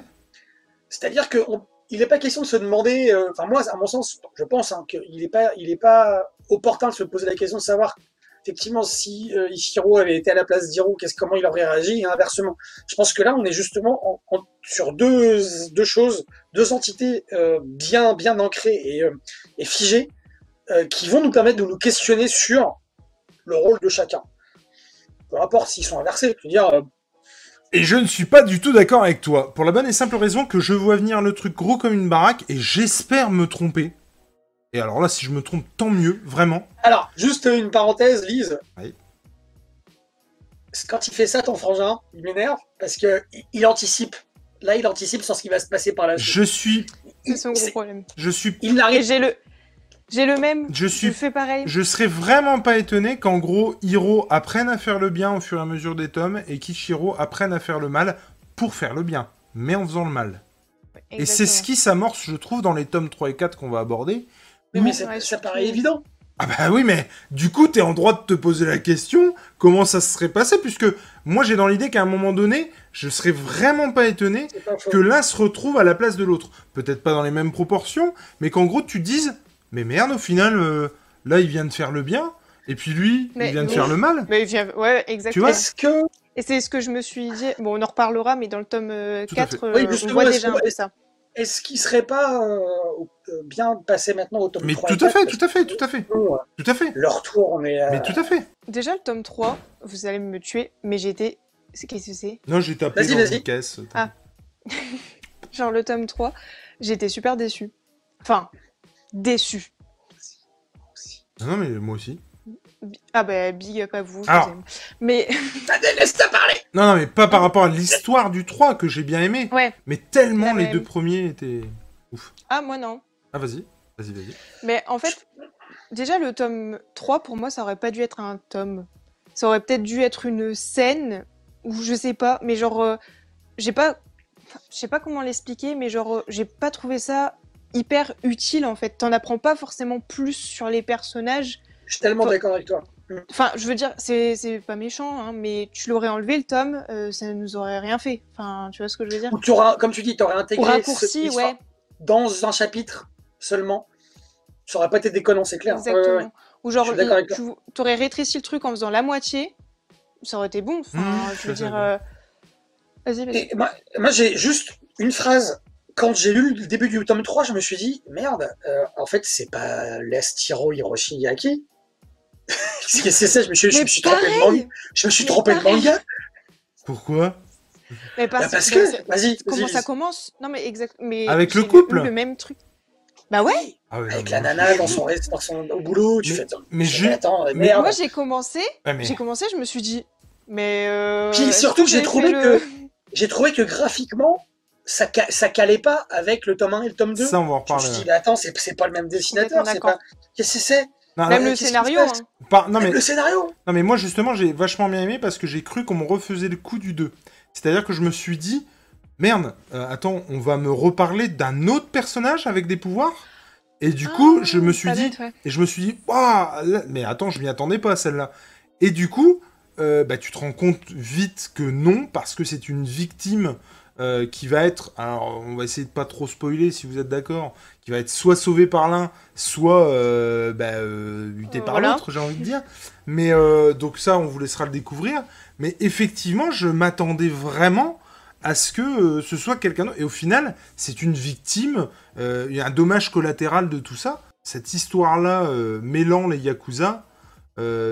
C'est-à-dire qu'il n'est pas question de se demander, euh, enfin moi, à mon sens, je pense hein, qu'il n'est pas, il est pas opportun de se poser la question de savoir effectivement si euh, avait été à la place d'Hiro, qu'est-ce comment il aurait réagi et inversement. Je pense que là, on est justement en- en- sur deux, choses, deux entités euh, bien, bien ancrées et, euh, figées euh, qui vont nous permettre de nous questionner sur le rôle de chacun. Peu importe s'ils sont inversés, je veux dire, Et je ne suis pas du tout d'accord avec toi, pour la bonne et simple raison que je vois venir le truc gros comme une baraque et j'espère me tromper. Et alors là, si je me trompe, tant mieux, vraiment. Alors, juste une parenthèse, Lise. Oui. Quand il fait ça, ton frangin, il m'énerve parce que il- anticipe. Là, il anticipe sur ce qui va se passer par la suite. Je suis, C'est son gros problème. je suis, Il n'arrive. j'ai le, j'ai le même. je Je suis, fais pareil. je serais vraiment pas étonné qu'en gros, Hiro apprenne à faire le bien au fur et à mesure des tomes et qu'Ichiro apprenne à faire le mal pour faire le bien, mais en faisant le mal. Et c'est ce qui s'amorce, je trouve, dans les tomes 3 et 4 qu'on va aborder. Mais Ouais, ça paraît évident. Ah bah oui, mais du coup, t'es en droit de te poser la question comment ça se serait passé, puisque moi j'ai dans l'idée qu'à un moment donné, je serais vraiment pas étonné pas que l'un se retrouve à la place de l'autre. Peut-être pas dans les mêmes proportions, mais qu'en gros tu te dises, mais merde, au final, euh, là il vient de faire le bien, et puis lui, Mais il vient de oui. faire le mal. Mais ouais, exactement. vois Est-ce que Et c'est ce que je me suis dit. Bon, on en reparlera, mais dans le tome euh, Tout à 4, fait. euh, Oui, on justement, voit déjà un peu ça. Est-ce qu'il serait pas euh, euh, bien de passer maintenant au tome Mais 3 tout et à fait, 4, tout à fait, tout à fait, tout à fait. Leur tour, on est. euh, Mais tout à fait. Déjà, le tome 3, vous allez me tuer, mais j'étais. c'est- Qu'est-ce que c'est? Non, j'ai tapé Vas-y, dans vas-y. une caisse. Ah. Genre, le tome 3, j'étais super déçue. Enfin, déçu. Non, mais moi aussi. Ah bah big up à vous. je Alors. vous aime. Mais Laisse-toi parler Non, non, mais pas par rapport à l'histoire du 3 que j'ai bien aimé. ouais. Mais tellement les même. deux premiers étaient. Ah moi non. Ah, vas-y. Vas-y, vas-y. Mais en fait, déjà le tome 3 pour moi ça aurait pas dû être un tome. Ça aurait peut-être dû être une scène ou je sais pas, mais genre euh, j'ai pas je sais pas comment l'expliquer mais genre euh, j'ai pas trouvé ça hyper utile en fait. T'en apprends pas forcément plus sur les personnages. Je suis tellement d'accord avec toi. Enfin, je veux dire, c'est pas méchant, hein, mais tu l'aurais enlevé le tome, euh, ça nous aurait rien fait. Enfin, tu vois ce que je veux dire? Ou tu auras, comme tu dis, tu aurais Ou intégré raccourci, histoire ouais, dans un chapitre seulement. Ça aurait pas été déconnant, c'est clair. Ouais, ouais, exactement. ouais. Ou genre, avec tu aurais rétréci le truc en faisant la moitié, ça aurait été bon. Enfin, Mmh, je veux dire. euh, Vas-y, vas-y. Moi, moi, j'ai juste une phrase. Quand j'ai lu le début du tome 3, je me suis dit, merde, euh, en fait, c'est pas l'Estiro Hiroshi Yaki. Qu'est-ce que c'est ça Je me suis, je Mais me suis trompé de manga. Je me suis Mais trompé de pareil. manga. Pourquoi? Mais Bah, parce, bah, que, vas-y, Comment vas-y. ça commence? Non, mais exact. Mais Avec le couple eu le même truc. Bah ouais. ah, ouais, Avec la nana dans son, dans son, au boulot, tu Mais- fais. attends, mais je attends, mais merde. Moi, j'ai commencé. Ah, mais- J'ai commencé, je me suis dit. Mais. Euh, Puis surtout, que j'ai trouvé le- J'ai trouvé que graphiquement, ça, ca- ça calait pas avec le tome 1 et le tome 2. Ça, on va en Je me reparler. suis dit, mais attends, c'est c'est pas le même dessinateur, c'est pas. Qu'est-ce que c'est? Non, Même non, le scénario. hein. non, mais Le scénario Non mais moi justement j'ai vachement bien aimé parce que j'ai cru qu'on me refaisait le coup du 2. C'est-à-dire que je me suis dit, merde, euh, attends, on va me reparler d'un autre personnage avec des pouvoirs? Et du coup, Ah, je me suis dit, bête, ouais. et je me suis dit, waouh, là- mais attends, je m'y attendais pas à celle-là. Et du coup, euh, bah, tu te rends compte vite que non, parce que c'est une victime euh, qui va être, alors on va essayer de pas trop spoiler si vous êtes d'accord, qui va être soit sauvée par l'un, soit euh, bah, euh, butée Euh, par voilà. l'autre, j'ai envie de dire. Mais donc ça, on vous laissera le découvrir. Mais effectivement, je m'attendais vraiment à ce que ce soit quelqu'un d'autre. Et au final, c'est une victime, il y a un dommage collatéral de tout ça. Cette histoire-là, mêlant les Yakuza,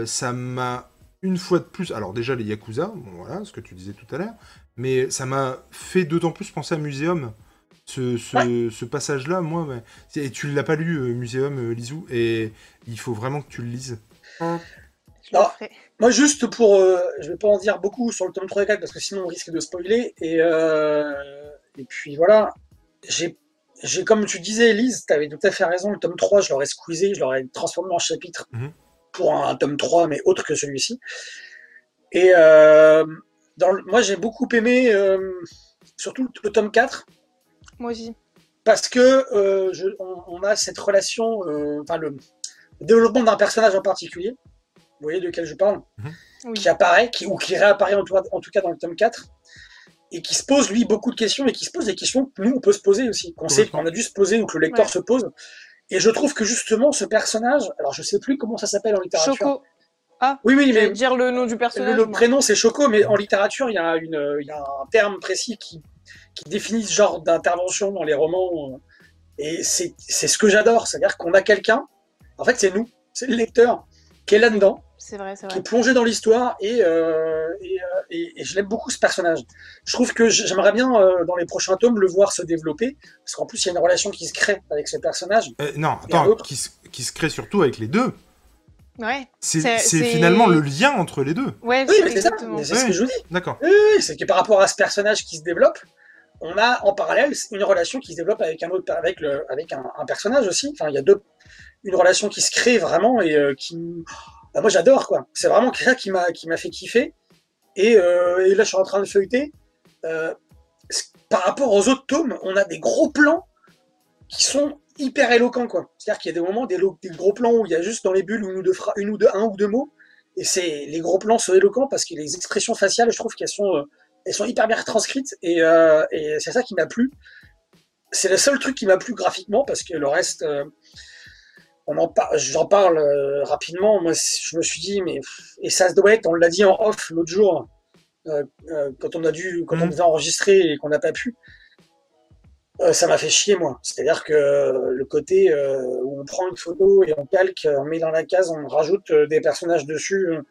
ça m'a une fois de plus... Alors déjà, les Yakuza, bon, voilà, ce que tu disais tout à l'heure, mais ça m'a fait d'autant plus penser à Muséum. Ce, ce, ce passage-là, moi, et tu l'as pas lu, euh, Muséum, euh, Lisou, et il faut vraiment que tu le lises. Je ferai. Moi, juste pour. euh, je vais pas en dire beaucoup sur le tome 3 et 4 parce que sinon on risque de spoiler. Et, euh, et puis voilà. J'ai, j'ai, comme tu disais, Elise, tu avais tout à fait raison. Le tome 3, je l'aurais squeezé, je l'aurais transformé en chapitre Mhm. pour un, tome 3, mais autre que celui-ci. Et euh, dans le- moi, j'ai beaucoup aimé, euh, surtout le tome 4, Moi aussi. parce que euh, je- on, on a cette relation, euh, enfin le, le développement d'un personnage en particulier. Vous voyez de quel je parle Oui. qui apparaît, qui, ou qui réapparaît en tout, en tout cas dans le tome 4, et qui se pose lui beaucoup de questions, et qui se pose des questions que nous on peut se poser aussi, qu'on sait qu'on a dû se poser ou que le lecteur Ouais. se pose. Et je trouve que justement ce personnage, alors je sais plus comment ça s'appelle en littérature. Choco. Oui, oui, J'allais mais dire le nom du personnage. le prénom c'est Choco, mais en littérature il y, a une, il y a un terme précis qui, qui définit ce genre d'intervention dans les romans. euh, Et c'est c'est ce que j'adore, c'est-à-dire qu'on a quelqu'un, en fait c'est nous, c'est le lecteur qui est là-dedans C'est vrai, c'est qui est plongé dans l'histoire et, euh, et, euh, et- et je l'aime beaucoup ce personnage. Je trouve que j'aimerais bien euh, dans les prochains tomes le voir se développer parce qu'en plus il y a une relation qui se crée avec ce personnage. Euh, non, attends, qui, se- qui se crée surtout avec les deux. Ouais. C'est finalement le lien entre les deux. Ouais, Oui, mais c'est ça, c'est Ouais. ce que je vous dis. D'accord. Oui, oui, c'est que par rapport à ce personnage qui se développe, on a en parallèle une relation qui se développe avec un autre, avec le, avec un, un personnage aussi. Enfin, il y a deux, une relation qui se crée vraiment et euh, qui, bah, moi j'adore quoi. C'est vraiment ça qui m'a, qui m'a fait kiffer. Et, euh, et là, je suis en train de feuilleter. Euh, par rapport aux autres tomes, on a des gros plans qui sont hyper éloquents quoi. C'est-à-dire qu'il y a des moments, des, gros plans où il y a juste dans les bulles une ou deux, une ou deux, un ou deux mots. Et c'est les gros plans sont éloquents parce que les expressions faciales, je trouve qu'elles sont euh, elles sont hyper bien retranscrites et, euh, et c'est ça qui m'a plu. C'est le seul truc qui m'a plu graphiquement parce que le reste, euh, on en par- j'en parle rapidement. Moi, je me suis dit, mais et ça se doit être, on l'a dit en off l'autre jour quand on a dû, quand on Mhm. devait enregistrer et qu'on n'a pas pu. Euh, ça m'a fait chier moi. C'est-à-dire que euh, le côté euh, où on prend une photo et on calque, on met dans la case, on rajoute euh, des personnages dessus. euh,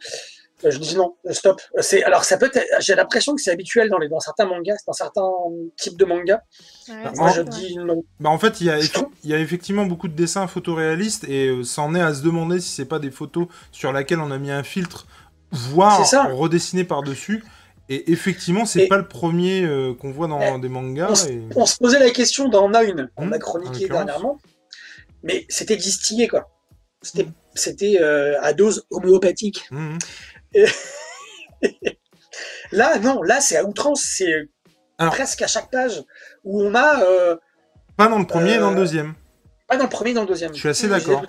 Je dis non, stop. C'est alors ça peut être. J'ai l'impression que c'est habituel dans les dans certains mangas, dans certains types de mangas. Ouais, Moi, en- je dis non. Bah en fait, il y, a, Je trouve- il y a effectivement beaucoup de dessins photoréalistes et euh, ça en est à se demander si c'est pas des photos sur lesquelles on a mis un filtre, voire redessiné par-dessus. Et effectivement, c'est pas le premier euh, qu'on voit dans des mangas. On, s- et- on se posait la question dans Nine, on Hmm, a en chroniqué dernièrement, mais c'était distillé quoi. C'était c'était euh, à dose homéopathique. Mhm. Là, non, là c'est à outrance, c'est Alors- presque à chaque page où on a euh, Pas dans le premier et dans le deuxième. pas dans le premier, dans le deuxième. Je suis assez Je d'accord.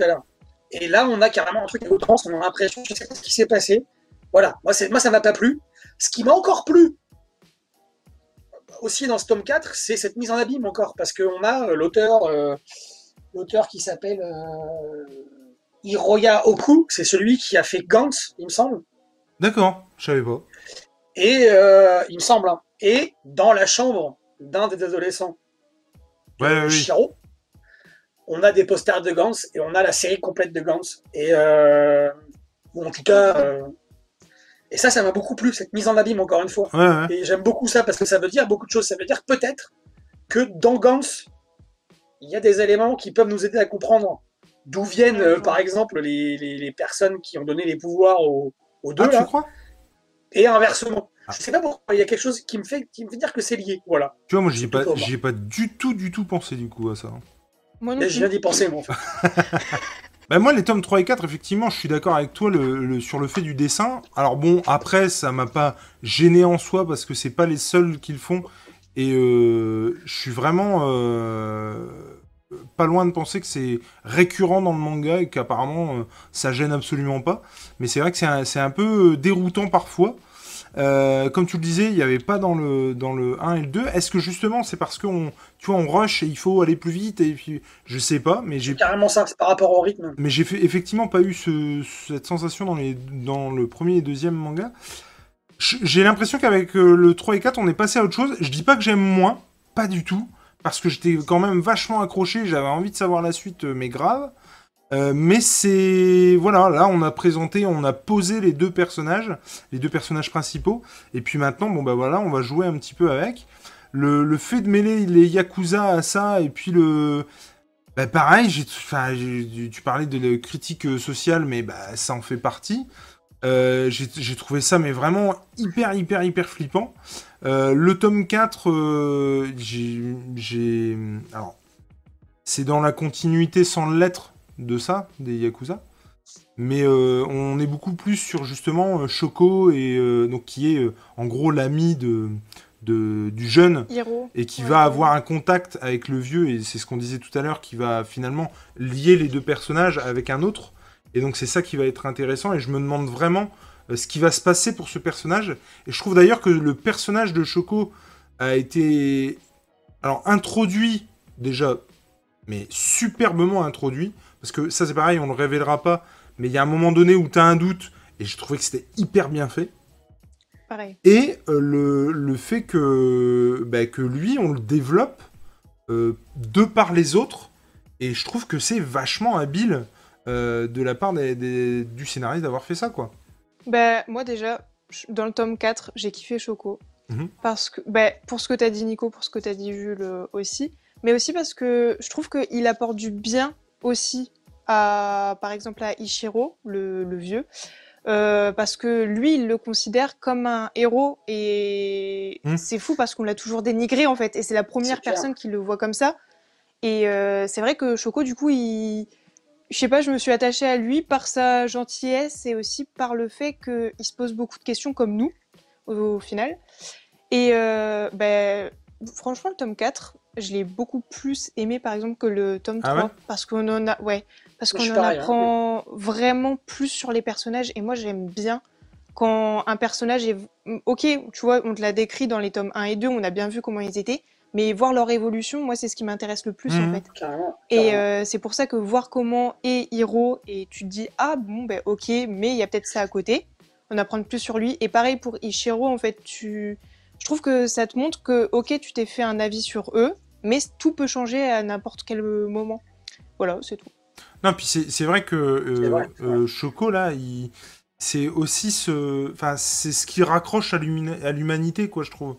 Et là, on a carrément un truc à outrance, on a l'impression que c'est ce qui s'est passé. Voilà, moi, c'est- moi ça m'a pas plu. Ce qui m'a encore plu, aussi dans ce tome 4, c'est cette mise en abîme encore, parce qu'on a euh, l'auteur euh, l'auteur qui s'appelle euh, Hiroya Oku, c'est celui qui a fait Gantz, il me semble. D'accord, je savais pas. Et euh, il me semble, hein. et dans la chambre d'un des adolescents, Ouais, ouais, oui. Shiro, on a des posters de Gantz et on a la série complète de Gantz. Et euh, ou en tout cas, et ça, ça m'a beaucoup plu, cette mise en abîme, encore une fois. Ouais, ouais. Et j'aime beaucoup ça parce que ça veut dire beaucoup de choses. Ça veut dire peut-être que dans Gantz, il y a des éléments qui peuvent nous aider à comprendre d'où viennent, euh, par exemple, les, les- les personnes qui ont donné les pouvoirs aux, aux deux, Ah, tu là, crois? Et inversement. Ah. Je sais pas pourquoi, il y a quelque chose qui me fait, qui me fait dire que c'est lié. Voilà. Tu vois, moi, j'y ai pas, plutôt moi. j'y ai pas du tout, du tout pensé, du coup, à ça. Moi non je viens d'y penser, moi. en fait. Bah moi les tomes 3 et 4 effectivement je suis d'accord avec toi sur le fait du dessin. Alors bon après ça m'a pas gêné en soi parce que c'est pas les seuls qui le font et euh, je suis vraiment euh, pas loin de penser que c'est récurrent dans le manga et qu'apparemment euh, ça gêne absolument pas. Mais c'est vrai que c'est un peu déroutant parfois. Euh, comme tu le disais, il n'y avait pas dans le, dans le 1 et le 2. Est-ce que justement c'est parce qu'on tu vois, on rush et il faut aller plus vite et puis je sais pas, mais j'ai Carrément ça, c'est par rapport au rythme. mais j'ai fait- effectivement pas eu ce- cette sensation dans, les, dans le premier et deuxième manga. J'ai l'impression qu'avec euh, le 3 et 4, on est passé à autre chose. Je dis pas que j'aime moins, pas du tout, parce que j'étais quand même vachement accroché, j'avais envie de savoir la suite, euh, mais grave. Euh, mais c'est voilà, là on a présenté, on a posé les deux personnages, les deux personnages principaux, et puis maintenant bon bah voilà, on va jouer un petit peu avec. Le, fait de mêler les yakuza à ça et puis le bah pareil, j'ai, tu parlais de la critique sociale, mais bah, ça en fait partie. Euh, j'ai, trouvé ça mais vraiment hyper hyper hyper flippant. Euh, le tome 4, euh, j'ai. Alors, c'est dans la continuité sans lettre de ça, des Yakuza. Mais euh, on est beaucoup plus sur justement euh, Shoko, et, euh, donc, qui est euh, en gros l'ami de, de, du jeune Hiro. et qui Ouais, va avoir un contact avec le vieux, et c'est ce qu'on disait tout à l'heure, qui va finalement lier les deux personnages avec un autre. Et donc c'est ça qui va être intéressant, et je me demande vraiment euh, ce qui va se passer pour ce personnage. Et je trouve d'ailleurs que le personnage de Choco a été alors introduit déjà, mais superbement introduit, parce que ça c'est pareil, on le révélera pas, mais il y a un moment donné où tu as un doute, et je trouvais que c'était hyper bien fait. Pareil. Et euh, le, le fait que, bah, que lui, on le développe euh, de par les autres, et je trouve que c'est vachement habile euh, de la part des- des- du scénariste d'avoir fait ça, quoi. Bah, moi déjà, dans le tome 4, j'ai kiffé Choco. Mhm. Parce que, bah, pour ce que t'as dit Nico, pour ce que t'as dit Jules aussi, mais aussi parce que je trouve qu'il apporte du bien aussi à, par exemple, à Ichiro, le, le vieux, euh, parce que lui, il le considère comme un héros et Mhm. c'est fou parce qu'on l'a toujours dénigré en fait, et c'est la première personne qui le voit comme ça. Et euh, c'est vrai que Choco, du coup, il, je sais pas, je me suis attachée à lui par sa gentillesse et aussi par le fait qu'il se pose beaucoup de questions comme nous, au, au final. Et euh, ben, franchement, le tome 4, je l'ai beaucoup plus aimé, par exemple, que le tome Ah 3. ouais? Parce qu'on en a, ouais, parce qu'on en hein. apprend vraiment plus sur les personnages. Et moi, j'aime bien quand un personnage est. Ok, tu vois, on te l'a décrit dans les tomes 1 et 2, on a bien vu comment ils étaient. Mais voir leur évolution, moi, c'est ce qui m'intéresse le plus, en Mhm. fait. Carrément. Et euh, c'est pour ça que voir comment est Hiro, et tu te dis, ah bon, ben ok, mais il y a peut-être ça à côté, on apprend plus sur lui. Et pareil pour Ichiro, en fait, tu... je trouve que ça te montre que, ok, tu t'es fait un avis sur eux, mais tout peut changer à n'importe quel moment. Voilà, c'est tout. Non, puis c'est vrai que euh, vrai, euh, Choco, là, il, c'est aussi ce, enfin, c'est ce qui raccroche à l'humanité, quoi, je trouve.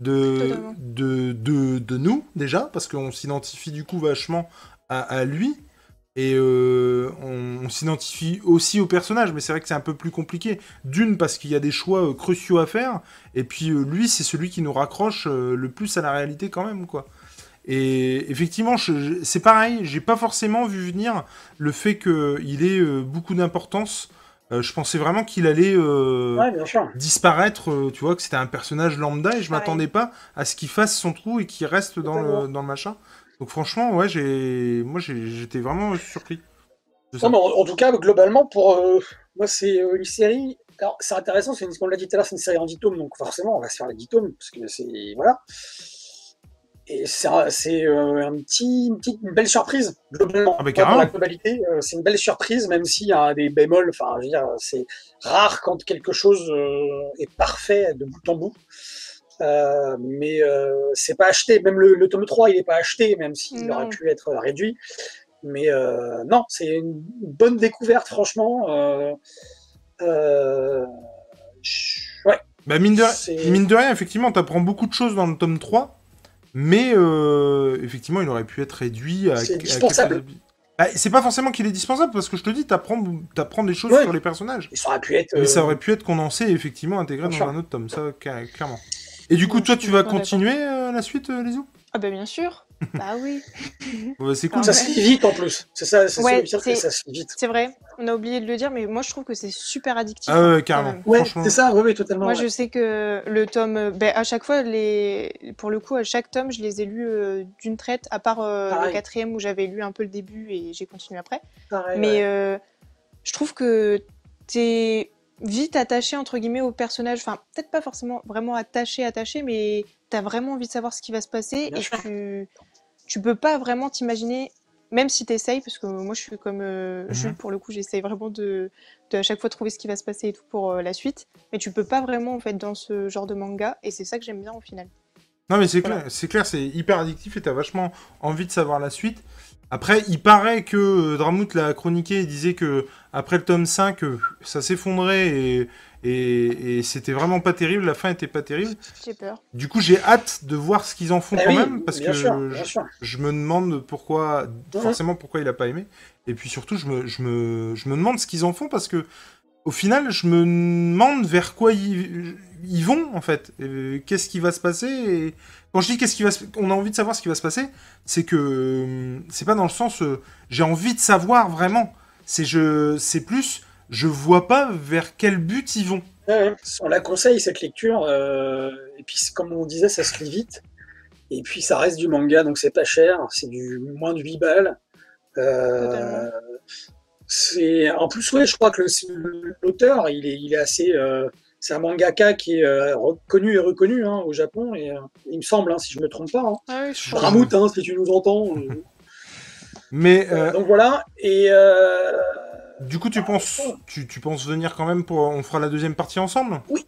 De, de, de, de, nous, déjà, parce qu'on s'identifie du coup vachement à, à lui. Et euh, on, s'identifie aussi au personnage, mais c'est vrai que c'est un peu plus compliqué. D'une, parce qu'il y a des choix euh, cruciaux à faire, et puis euh, lui, c'est celui qui nous raccroche le plus à la réalité quand même, quoi. Et effectivement, c'est pareil, j'ai pas forcément vu venir le fait qu'il ait beaucoup d'importance. je pensais vraiment qu'il allait disparaître, tu vois, que c'était un personnage lambda, et je m'attendais pas à ce qu'il fasse son trou et qu'il reste dans le, dans le machin. Donc franchement, ouais, j'ai, moi, j'étais vraiment surpris. en, tout cas, globalement, pour euh, moi, c'est euh, une série. Alors, c'est intéressant, c'est une, comme l'a dit tout à l'heure, c'est une série en 10 tomes, donc forcément, on va se faire les 10 tomes, parce que c'est. Voilà. Et c'est euh, un petit, une, petite, belle surprise, globalement. Ah, dans la globalité, c'est une belle surprise, même s'il y a des bémols. Enfin, je veux dire, c'est rare quand quelque chose est parfait de bout en bout. Euh, mais euh, c'est pas acheté. Même le, tome 3, il n'est pas acheté, même s'il aurait pu être réduit. Mais euh, non, c'est une bonne découverte, franchement. ouais. Bah, mine, de, mine de rien, effectivement, tu apprends beaucoup de choses dans le tome 3, mais effectivement, il aurait pu être réduit à. C'est dispensable. Bah, c'est pas forcément qu'il est dispensable, parce que je te dis, t'apprends apprends des choses sur les personnages. ça aurait pu être. Mais ça aurait pu être condensé et effectivement intégré dans un autre tome, ça, clairement. Et du coup, toi, tu vas continuer euh, la suite, euh, Ah bah bien sûr. bah oui. Bah, c'est cool. Ça se lit vite en plus. C'est ça, c'est ouais, ça se lit vite. C'est vrai. On a oublié de le dire, mais moi je trouve que c'est super addictif. Ah ouais, carrément. Ouais, c'est ça. Oui, oui, totalement. Moi, je sais que le tome, ben, à chaque fois, les, pour le coup, à chaque tome, je les ai lus euh, d'une traite, à part le quatrième où j'avais lu un peu le début et j'ai continué après. Pareil, mais je trouve que t'es vite attaché entre guillemets au personnage. Enfin, peut-être pas forcément vraiment attaché, attaché, mais t'as vraiment envie de savoir ce qui va se passer et tu, tu peux pas vraiment t'imaginer, même si t'essayes, parce que moi je suis comme euh, mhm. Jules pour le coup, j'essaye vraiment de, de, à chaque fois trouver ce qui va se passer et tout pour euh, la suite, mais tu peux pas vraiment en fait dans ce genre de manga et c'est ça que j'aime bien au final. Non mais c'est clair, c'est clair, c'est hyper addictif et t'as vachement envie de savoir la suite. Après, il paraît que euh, Dramout l'a chroniqué et disait que après le tome 5, euh, ça s'effondrait et, et, c'était vraiment pas terrible. La fin était pas terrible. J'ai peur. Du coup, j'ai hâte de voir ce qu'ils en font eh quand même parce que je, me demande pourquoi, forcément, pourquoi il a pas aimé. Et puis surtout, je me, je me, je me demande ce qu'ils en font parce que au final, je me demande vers quoi ils, ils vont en fait. Qu'est-ce qui va se passer et quand je dis qu'est-ce qui va se... on a envie de savoir ce qui va se passer, c'est que euh, c'est pas dans le sens euh, j'ai envie de savoir vraiment. C'est je c'est plus je vois pas vers quel but ils vont. on la conseille cette lecture euh, et puis comme on disait ça se lit vite et puis ça reste du manga donc c'est pas cher, c'est du moins de 8 balles. C'est en plus ouais, je crois que l'auteur il est, il est assez c'est un mangaka qui est euh, reconnu et reconnu hein, au Japon, et euh, il me semble, hein, si je ne me trompe pas. Hein. Ah Ramout, hein, si tu nous entends. Euh. Mais donc voilà. Et du coup, tu penses, tu, tu, penses venir quand même pour, on fera la deuxième partie ensemble? Oui.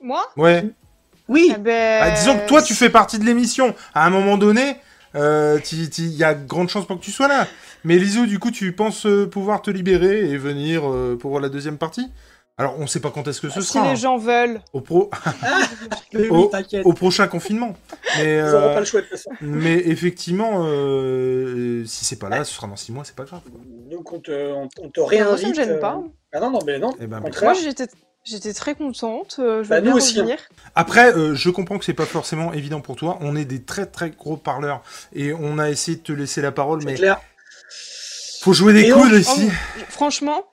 Moi? Ouais. Oui. Ah ben, bah, disons que toi, tu fais partie de l'émission. À un moment donné, il y a grande chance pour que tu sois là. Mais Liso, du coup, tu penses pouvoir te libérer et venir pour la deuxième partie? Alors, on ne sait pas quand est-ce que ce sera. Si les hein. gens veulent. Au, pro... au, prochain confinement. Mais, Ils n'auront pas le choix de toute façon. Mais effectivement, euh, si c'est pas là, ce sera dans six mois, c'est pas grave. Donc on te, on, te réinvite. Ça me gêne pas. Euh, ah non, non, mais non. Eh ben, Moi, j'étais. J'étais très contente, euh, je bah, nous aussi, hein. Après, je comprends que c'est pas forcément évident pour toi. On est des très très gros parleurs et on a essayé de te laisser la parole, mais clair. faut jouer des coudes ici. franchement,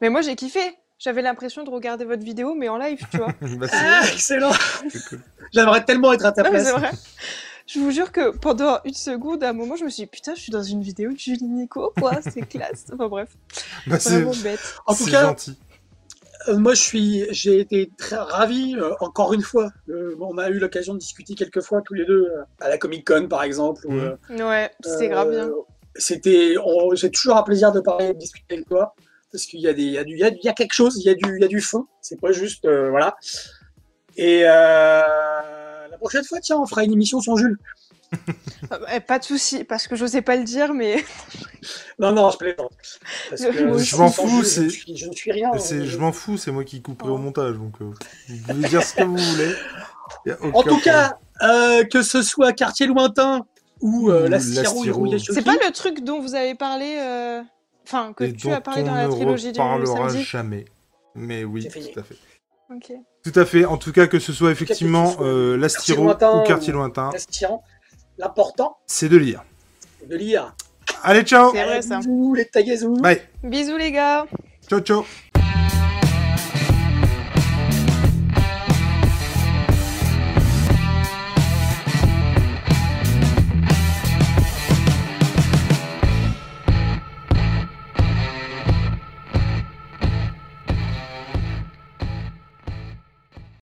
mais moi j'ai kiffé. J'avais l'impression de regarder votre vidéo, mais en live, tu vois. bah, ah, excellent J'aimerais tellement être à ta place. Vrai. Je vous jure que pendant une seconde, à un moment, je me suis dit, putain, je suis dans une vidéo de Julie Nico, quoi, c'est classe. Enfin bref, bah, c'est vraiment bête. En tout cas, gentil. Euh, moi, je suis, j'ai été très ravi. Euh, encore une fois, euh, on a eu l'occasion de discuter quelques fois tous les deux à la Comic Con, par exemple. Mhm. ouais, c'est grave bien. C'était, j'ai toujours un plaisir de parler, de discuter avec toi parce qu'il y a des, il y a du, il y a, quelque chose, il y a du, il y a du fond. C'est pas juste, euh, voilà. Et euh, la prochaine fois, tiens, on fera une émission sans Jules. Euh, Pas de souci, parce que j'osais pas le dire, mais Non, non, je plaisante. Parce que, Je m'en fous, c'est- ne suis- je ne suis rien. Euh, Je m'en fous, c'est moi qui couperai Oh. au montage, donc euh, vous pouvez dire ce que vous voulez. En tout cas, euh, que ce soit quartier lointain ou euh, Ou la Stiro c'est pas le truc dont vous avez parlé. euh, Enfin, que. Et tu as parlé on dans la ne trilogie du reparlera samedi? jamais. Mais oui, tout à fait. Tout à fait. En tout cas, que ce soit effectivement euh, l'Astiro lointain ou quartier ou- lointain, L'Astiran. L'important, c'est de lire. c'est de lire. Allez, ciao C'est vrai, ça. Bisous, les tagazous. Bye Bisous les gars Ciao, ciao